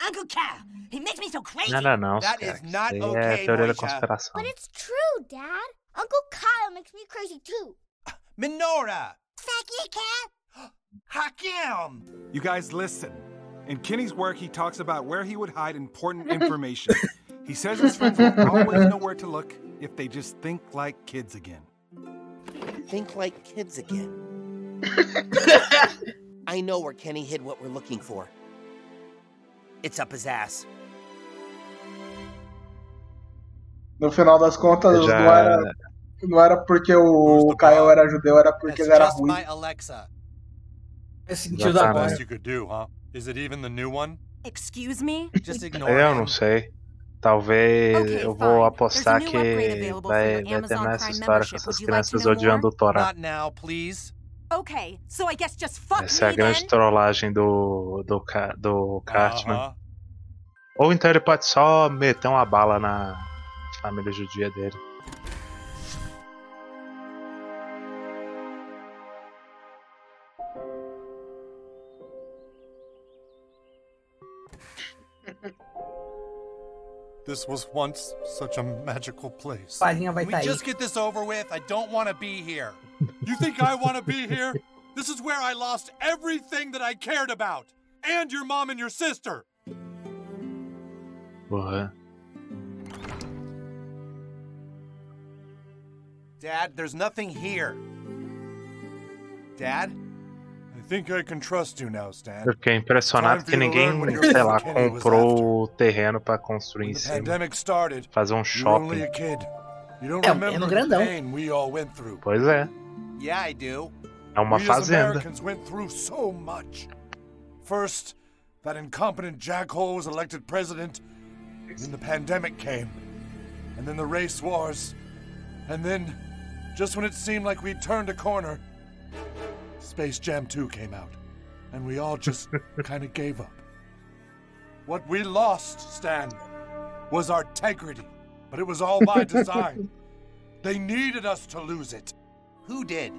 Uncle Cal, he makes me so crazy. No, no, That cara. is not Isso okay, teoria Moisha. But it's true, Dad. Uncle Kyle makes me crazy too. [GASPS] Minora! Fuck you, Cal. [GASPS] Hakim! You guys listen. In Kenny's work, he talks about where he would hide important [LAUGHS] information. he says his friends will always know where to look if they just think like kids again. Think like kids again. [LAUGHS] I know where Kenny hid what we're looking for. It's up his ass. No final das contas, Já... não, era, não era porque o, Kyle era judeu, era porque ele era ruim. É sentido da voz. Excuse me? [LAUGHS] Eu não sei. Talvez okay, eu vou apostar que vai, vai terminar essa história com essas crianças odiando o Torá. Not now, please. Okay, so I guess just fuck Essa é a grande then? trollagem do, do, do Cartman. Uh-huh. Ou então ele pode só meter uma bala na família judia dele. This was once such a magical place. Farinha vai Can tá we aí. just get this over with? I don't want to be here. You think I want to be here? This is where I lost everything that I cared about. And your mom and your sister. Porra. Dad, there's nothing here. Dad? I think I can trust you now, Stan. Eu fiquei impressionado que ninguém, sei lá, comprou o terreno pra construir em cima. pandemic started. Fazer um You shopping. a kid. You don't É, um remember terreno the grandão. pain we all went through. Pois é. Yeah, I do. É uma we as fazenda. Americans went through so much. First, that incompetent jackhole was elected president. And then the pandemic came. And then the race wars. And then, just when it seemed like we'd turned a corner, Space Jam 2 came out. And we all just [LAUGHS] kind of gave up. What we lost, Stan, was our integrity. But it was all by [LAUGHS] design. they needed us to lose it. Who did?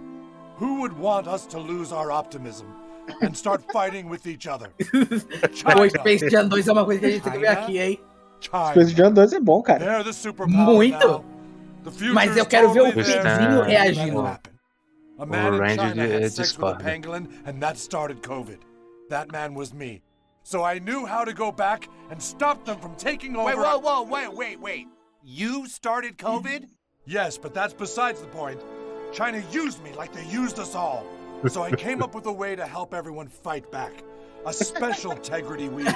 Who would want us to lose our optimism and start [LAUGHS] fighting with each other? O Space Jam 2 é uma coisa que a gente tem que ver aqui, hein? Space Jam 2 é bom, cara. They're the superpower Muito. now. The Mas eu quero ver o totally. Pedrinho reagindo. A man O in China had sex with a pangolin, and that started COVID. That man was me. So I knew how to go back and stop them from taking over. Wait, whoa, whoa, wait, wait, wait. You started COVID? Yes, but that's besides the point. China used me like they used us all. So I came up with a way to help everyone fight back. A special [LAUGHS] Tegridy weed.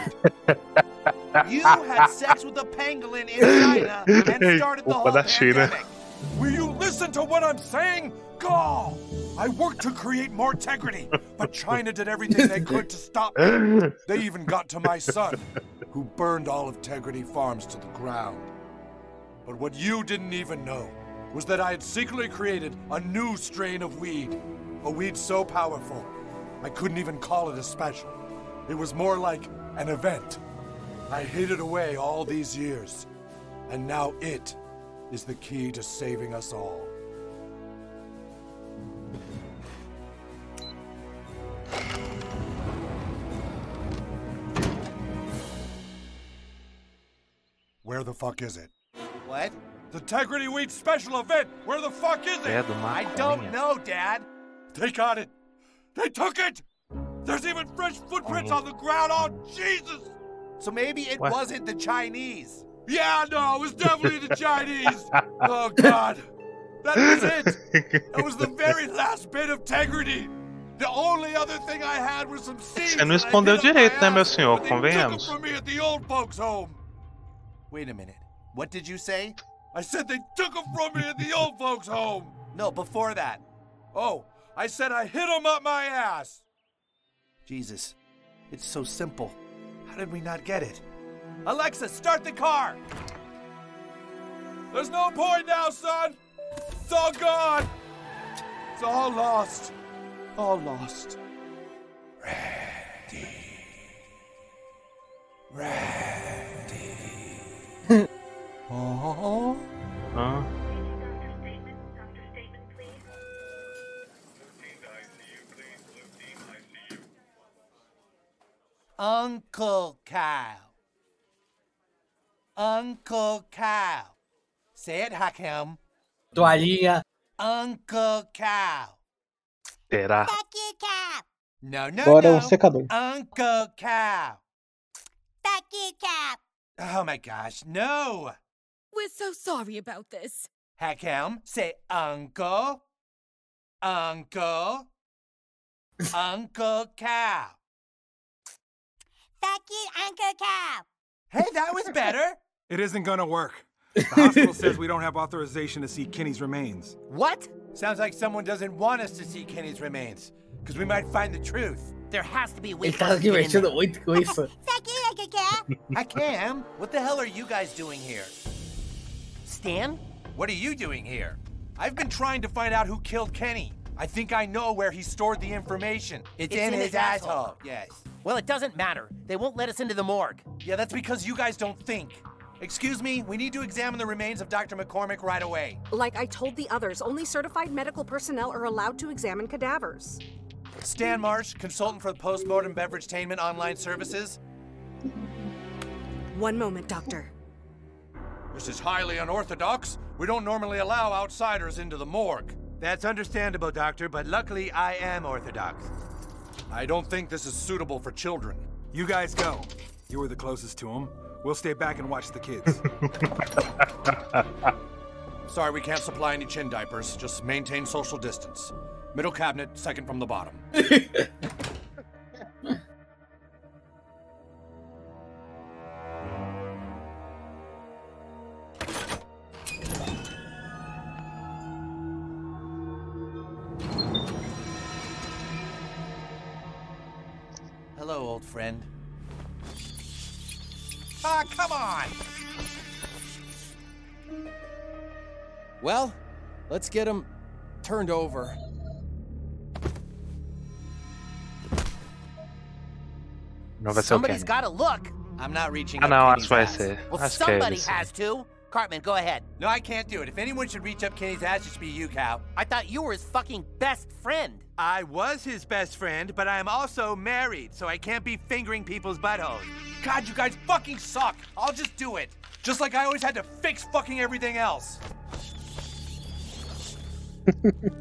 You had sex with a pangolin in China and started the whole da China. pandemic. Will you listen to what I'm saying? Go! I worked to create more integrity, but China did everything they could to stop me. They even got to my son, who burned all of Tegridy Farms to the ground. But what you didn't even know was that I had secretly created a new strain of weed. A weed so powerful, I couldn't even call it a special. It was more like an event. I hid it away all these years, and now it is the key to saving us all. The fuck is it? What? The Tegridy Weed special event! Where the fuck is it? I don't know, Dad. They got it! They took it! There's even fresh footprints on the ground! Oh, Jesus! So maybe it What? wasn't the Chinese. Yeah, no, it was definitely the Chinese! [LAUGHS] Oh, God! That was it! That was the [LAUGHS] very last bit of integrity! The only other thing I had was some seeds Você não that I escondeu hid up direito, né, meu ass, senhor? but they took 'em Convenhamos. Wait a minute. What did you say? I said they took them from me at the old folks' home. No, before that. Oh, I said I hid them up my ass. Jesus. It's so simple. How did we not get it? Alexa, start the car! There's no point now, son. It's all gone. It's all lost. All lost. Ready. Ready. Oh. Ah. Uncle Cow, Uncle Cow, Say it, Hakim. Toalhinha. Uncle Cow. Terá. Fuck you, Kyle. No, no, Agora é o secador. Uncle Cow. Fuck you, Oh my gosh, no. We're so sorry about this. Hakim, say uncle. Uncle. [LAUGHS] uncle Cow. Fuck you, Uncle Cow. Hey, that was better. [LAUGHS] It isn't gonna work. The [LAUGHS] hospital says we don't have authorization to see Kenny's remains. What? Sounds like someone doesn't want us to see Kenny's remains. Because we might find the truth. There has to be a way Ele for tá us se to get in there. muito com isso. Fuck you, Uncle Cow. I can. What the hell are you guys doing here? Stan? What are you doing here? I've been trying to find out who killed Kenny. I think I know where he stored the information. It's, in, his, asshole. Yes. Well, it doesn't matter. They won't let us into the morgue. Yeah, that's because you guys don't think. Excuse me, we need to examine the remains of Dr. McCormick right away. Like I told the others, only certified medical personnel are allowed to examine cadavers. Stan Marsh, consultant for the Postmortem Beveragetainment Online Services. One moment, Doctor. This is highly unorthodox. We don't normally allow outsiders into the morgue. That's understandable, Doctor, but luckily I am Orthodox. I don't think this is suitable for children. You guys go. You were the closest to him. We'll stay back and watch the kids. [LAUGHS] Sorry, we can't supply any chin diapers. Just maintain social distance. Middle cabinet, second from the bottom. [LAUGHS] friend. Ah, come on! Well, let's get him turned over. Não vai ser o Somebody's Kenny. got to look. I'm not reaching up não, Kenny's acho que vai ass. ser. Well, Acho que é somebody isso. has to. Cartman, go ahead. No, I can't do it. If anyone should reach up Kenny's ass, it should be you, Cal. I thought you were his fucking best friend. I was his best friend, but I am also married, so I can't be fingering people's buttholes. God, you guys fucking suck. I'll just do it. Just like I always had to fix fucking everything else. [LAUGHS]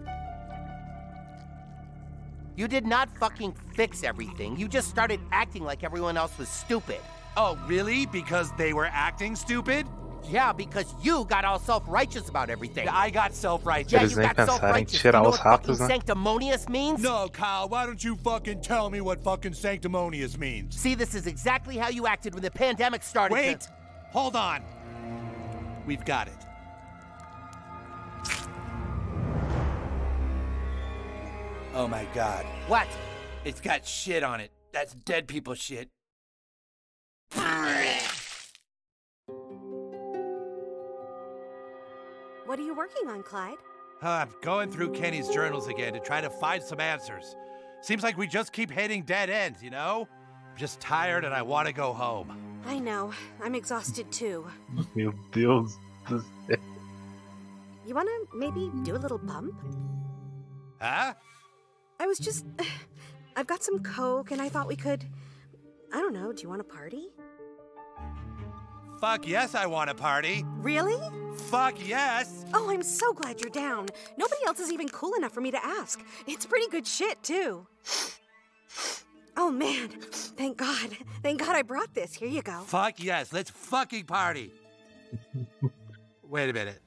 You did not fucking fix everything. You just started acting like everyone else was stupid. Oh, really? Because they were acting stupid? Yeah, because you got all self-righteous about everything. I got self-righteous. Yeah, Eles you nem got pensaram em self-righteous. tirar you know os what fucking ratos, né? sanctimonious means? No, Kyle, why don't you fucking tell me what fucking sanctimonious means? See, this is exactly how you acted when the pandemic started. Wait! to- Hold on. We've got it. Oh my god. What? It's got shit on it. That's dead people shit. What are you working on, Clyde? I'm going through Kenny's journals again to try to find some answers. Seems like we just keep hitting dead ends, you know? I'm just tired and I want to go home. I know. I'm exhausted too. Meu Deus do céu. You wanna maybe do a little bump? Huh? I was just. [SIGHS] I've got some Coke and I thought we could. I don't know, do you want a party? Fuck yes, I want a party. Really? Fuck yes. Oh, I'm so glad you're down. Nobody else is even cool enough for me to ask. It's pretty good shit, too. Oh man, thank God. Thank God I brought this. Here you go. Fuck yes, let's fucking party. [LAUGHS] Wait a minute.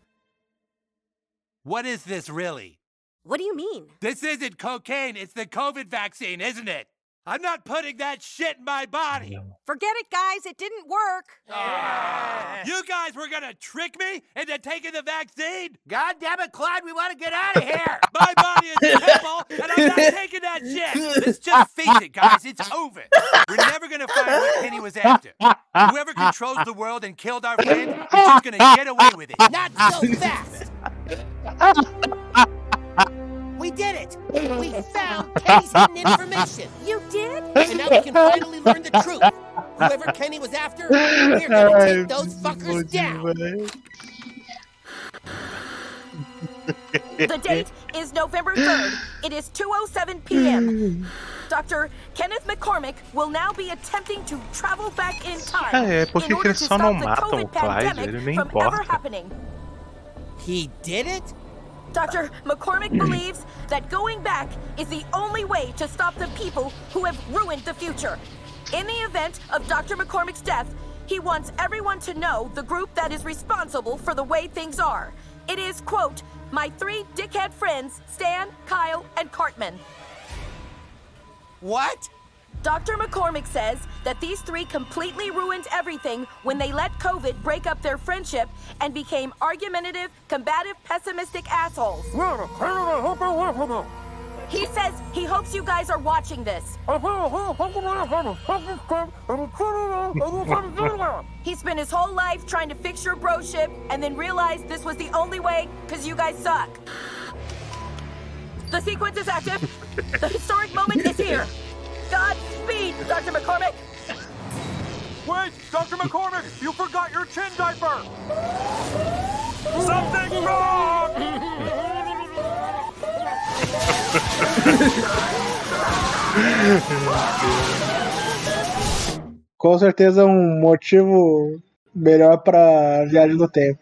What is this really? What do you mean? This isn't cocaine, it's the COVID vaccine, isn't it? I'm not putting that shit in my body. Forget it, guys. It didn't work. You guys were gonna trick me into taking the vaccine? God damn it, Clyde, we want to get out of here. [LAUGHS] My body is a temple, and I'm not taking that shit. Let's just face it, guys, it's over. We're never gonna find what Penny was after. Whoever controls the world and killed our friend is just gonna get away with it. Not so fast. [LAUGHS] We did it. We found Kenny's hidden information. You did? And now we can finally learn the truth. Whoever Kenny was after, we're gonna [LAUGHS] take those fuckers down. [LAUGHS] The date is November 3rd. It is 2:07 p.m. Dr. Kenneth McCormick will now be attempting to travel back in time É, in order eles to stop the COVID pandemic Ele from ever happening. He did it? Dr. McCormick hmm. believes that going back is the only way to stop the people who have ruined the future. In the event of Dr. McCormick's death, he wants everyone to know the group that is responsible for the way things are. It is, quote, my three dickhead friends, Stan, Kyle, and Cartman. What? Dr. McCormick says that these three completely ruined everything when they let COVID break up their friendship and became argumentative, combative, pessimistic assholes. He says he hopes you guys are watching this. [LAUGHS] He spent his whole life trying to fix your broship and then realized this was the only way because you guys suck. The sequence is active. The historic moment is here. [LAUGHS] Godspeed, Dr. McCormick. Wait, Dr. McCormick, you forgot your chin diaper. Something wrong. Com certeza um motivo melhor pra viagem do tempo.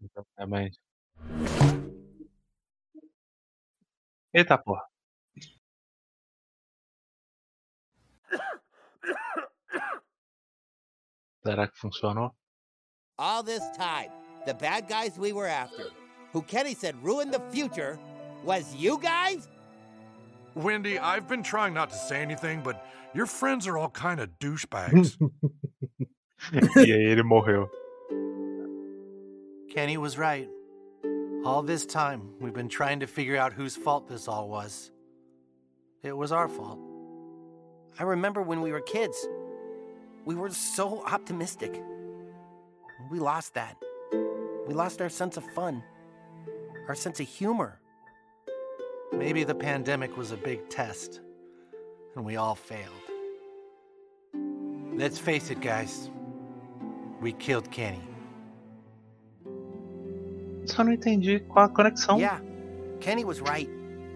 Exatamente. Eita porra. Será que funcionou? All this time, the bad guys we were after, who Kenny said ruined the future, was you guys? Wendy, I've been trying not to say anything, but your friends are all kind of douchebags. [LAUGHS] e aí ele morreu. Kenny was right. All this time, we've been trying to figure out whose fault this all was. It was our fault. I remember when we were kids. We were so optimistic. We lost that. We lost our sense of fun, our sense of humor. Maybe the pandemic was a big test, and we all failed. Let's face it, guys. We killed Kenny. Só não entendi qual a conexão. Yeah, Kenny was right.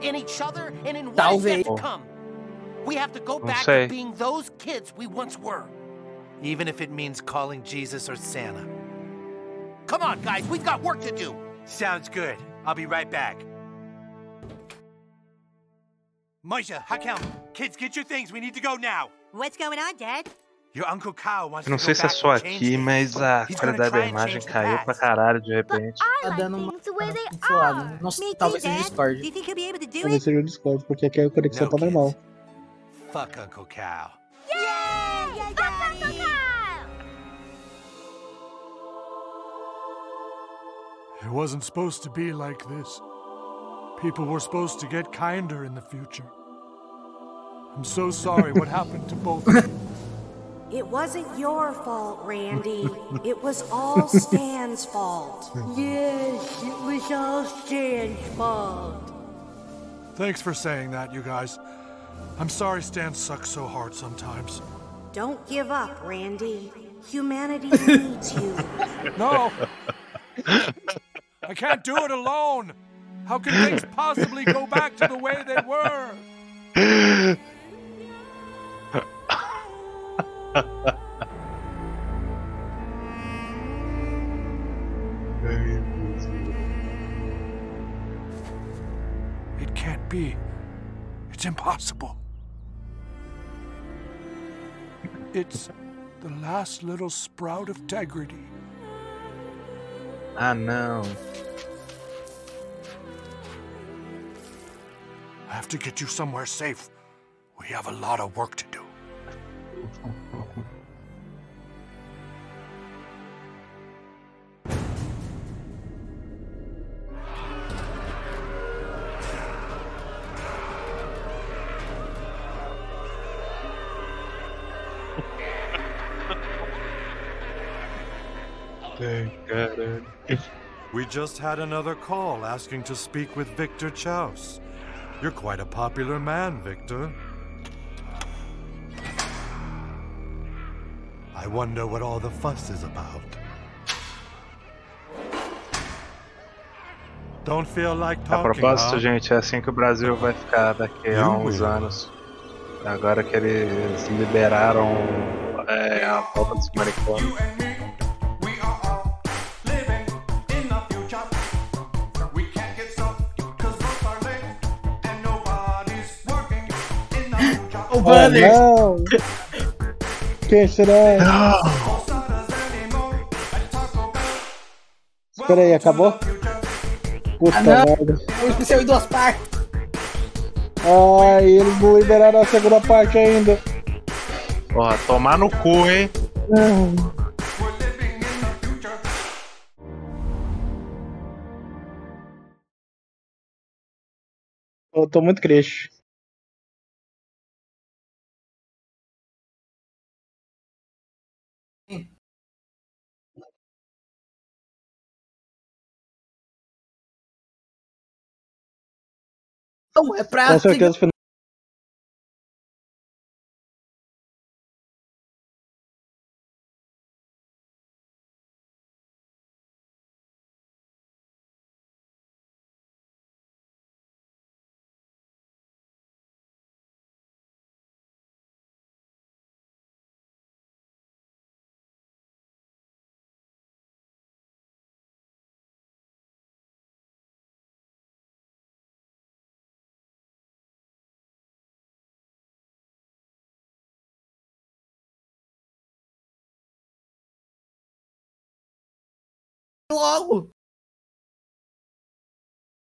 Believing in each other and in what is Talvez. yet to come. We have to go Não back sei. to being those kids we once were. Even if it means calling Jesus or Santa. Come on, guys, we've got work to do. Sounds good. I'll be right back. Misha, Hakel, kids, get your things. We need to go now. What's going on, Dad? Your Uncle Kyle wants Eu não to sei go se é back só and change aqui, things. mas a He's gonna qualidade da try and imagem change the caiu past. pra caralho de repente. Tá dando uma Things the way they pixelada. Não sei, talvez seja Do Discord. you think he'll be able to do Talvez it? seja o Discord, porque aqui a conexão tá normal. Fuck Uncle Kyle. Yay! Yay, Daddy! It wasn't supposed to be like this. People were supposed to get kinder in the future. I'm so sorry what happened to both of you. [LAUGHS] It wasn't your fault, Randy. [LAUGHS] It was all Stan's fault. Yes, it was all Stan's fault. Thanks for saying that, you guys. I'm sorry Stan sucks so hard sometimes. Don't give up, Randy. Humanity [LAUGHS] needs you. No! I can't do it alone! How can things possibly go back to the way they were? [LAUGHS] [LAUGHS] It can't be. It's impossible. It's the last little sprout of integrity. Ah, não. I have to get you somewhere safe. We have a lot of work to do. Just had another call asking to speak with Victor Chaos. You're quite a popular man, Victor. I wonder what all the fuss is about. Don't feel like talking, A propósito, huh? gente, é assim que o Brasil vai ficar daqui a You uns will. anos. Agora que eles liberaram é, a volta dos manicomes. O Oh, Banner! não! Quem será? Espera aí, acabou? Puta Ah, não. merda. O especial em duas partes. Ai, eles não liberaram a segunda parte ainda. Porra, tomar no cu, hein? Eu tô muito triste. Não, é pra. Com certeza. Logo!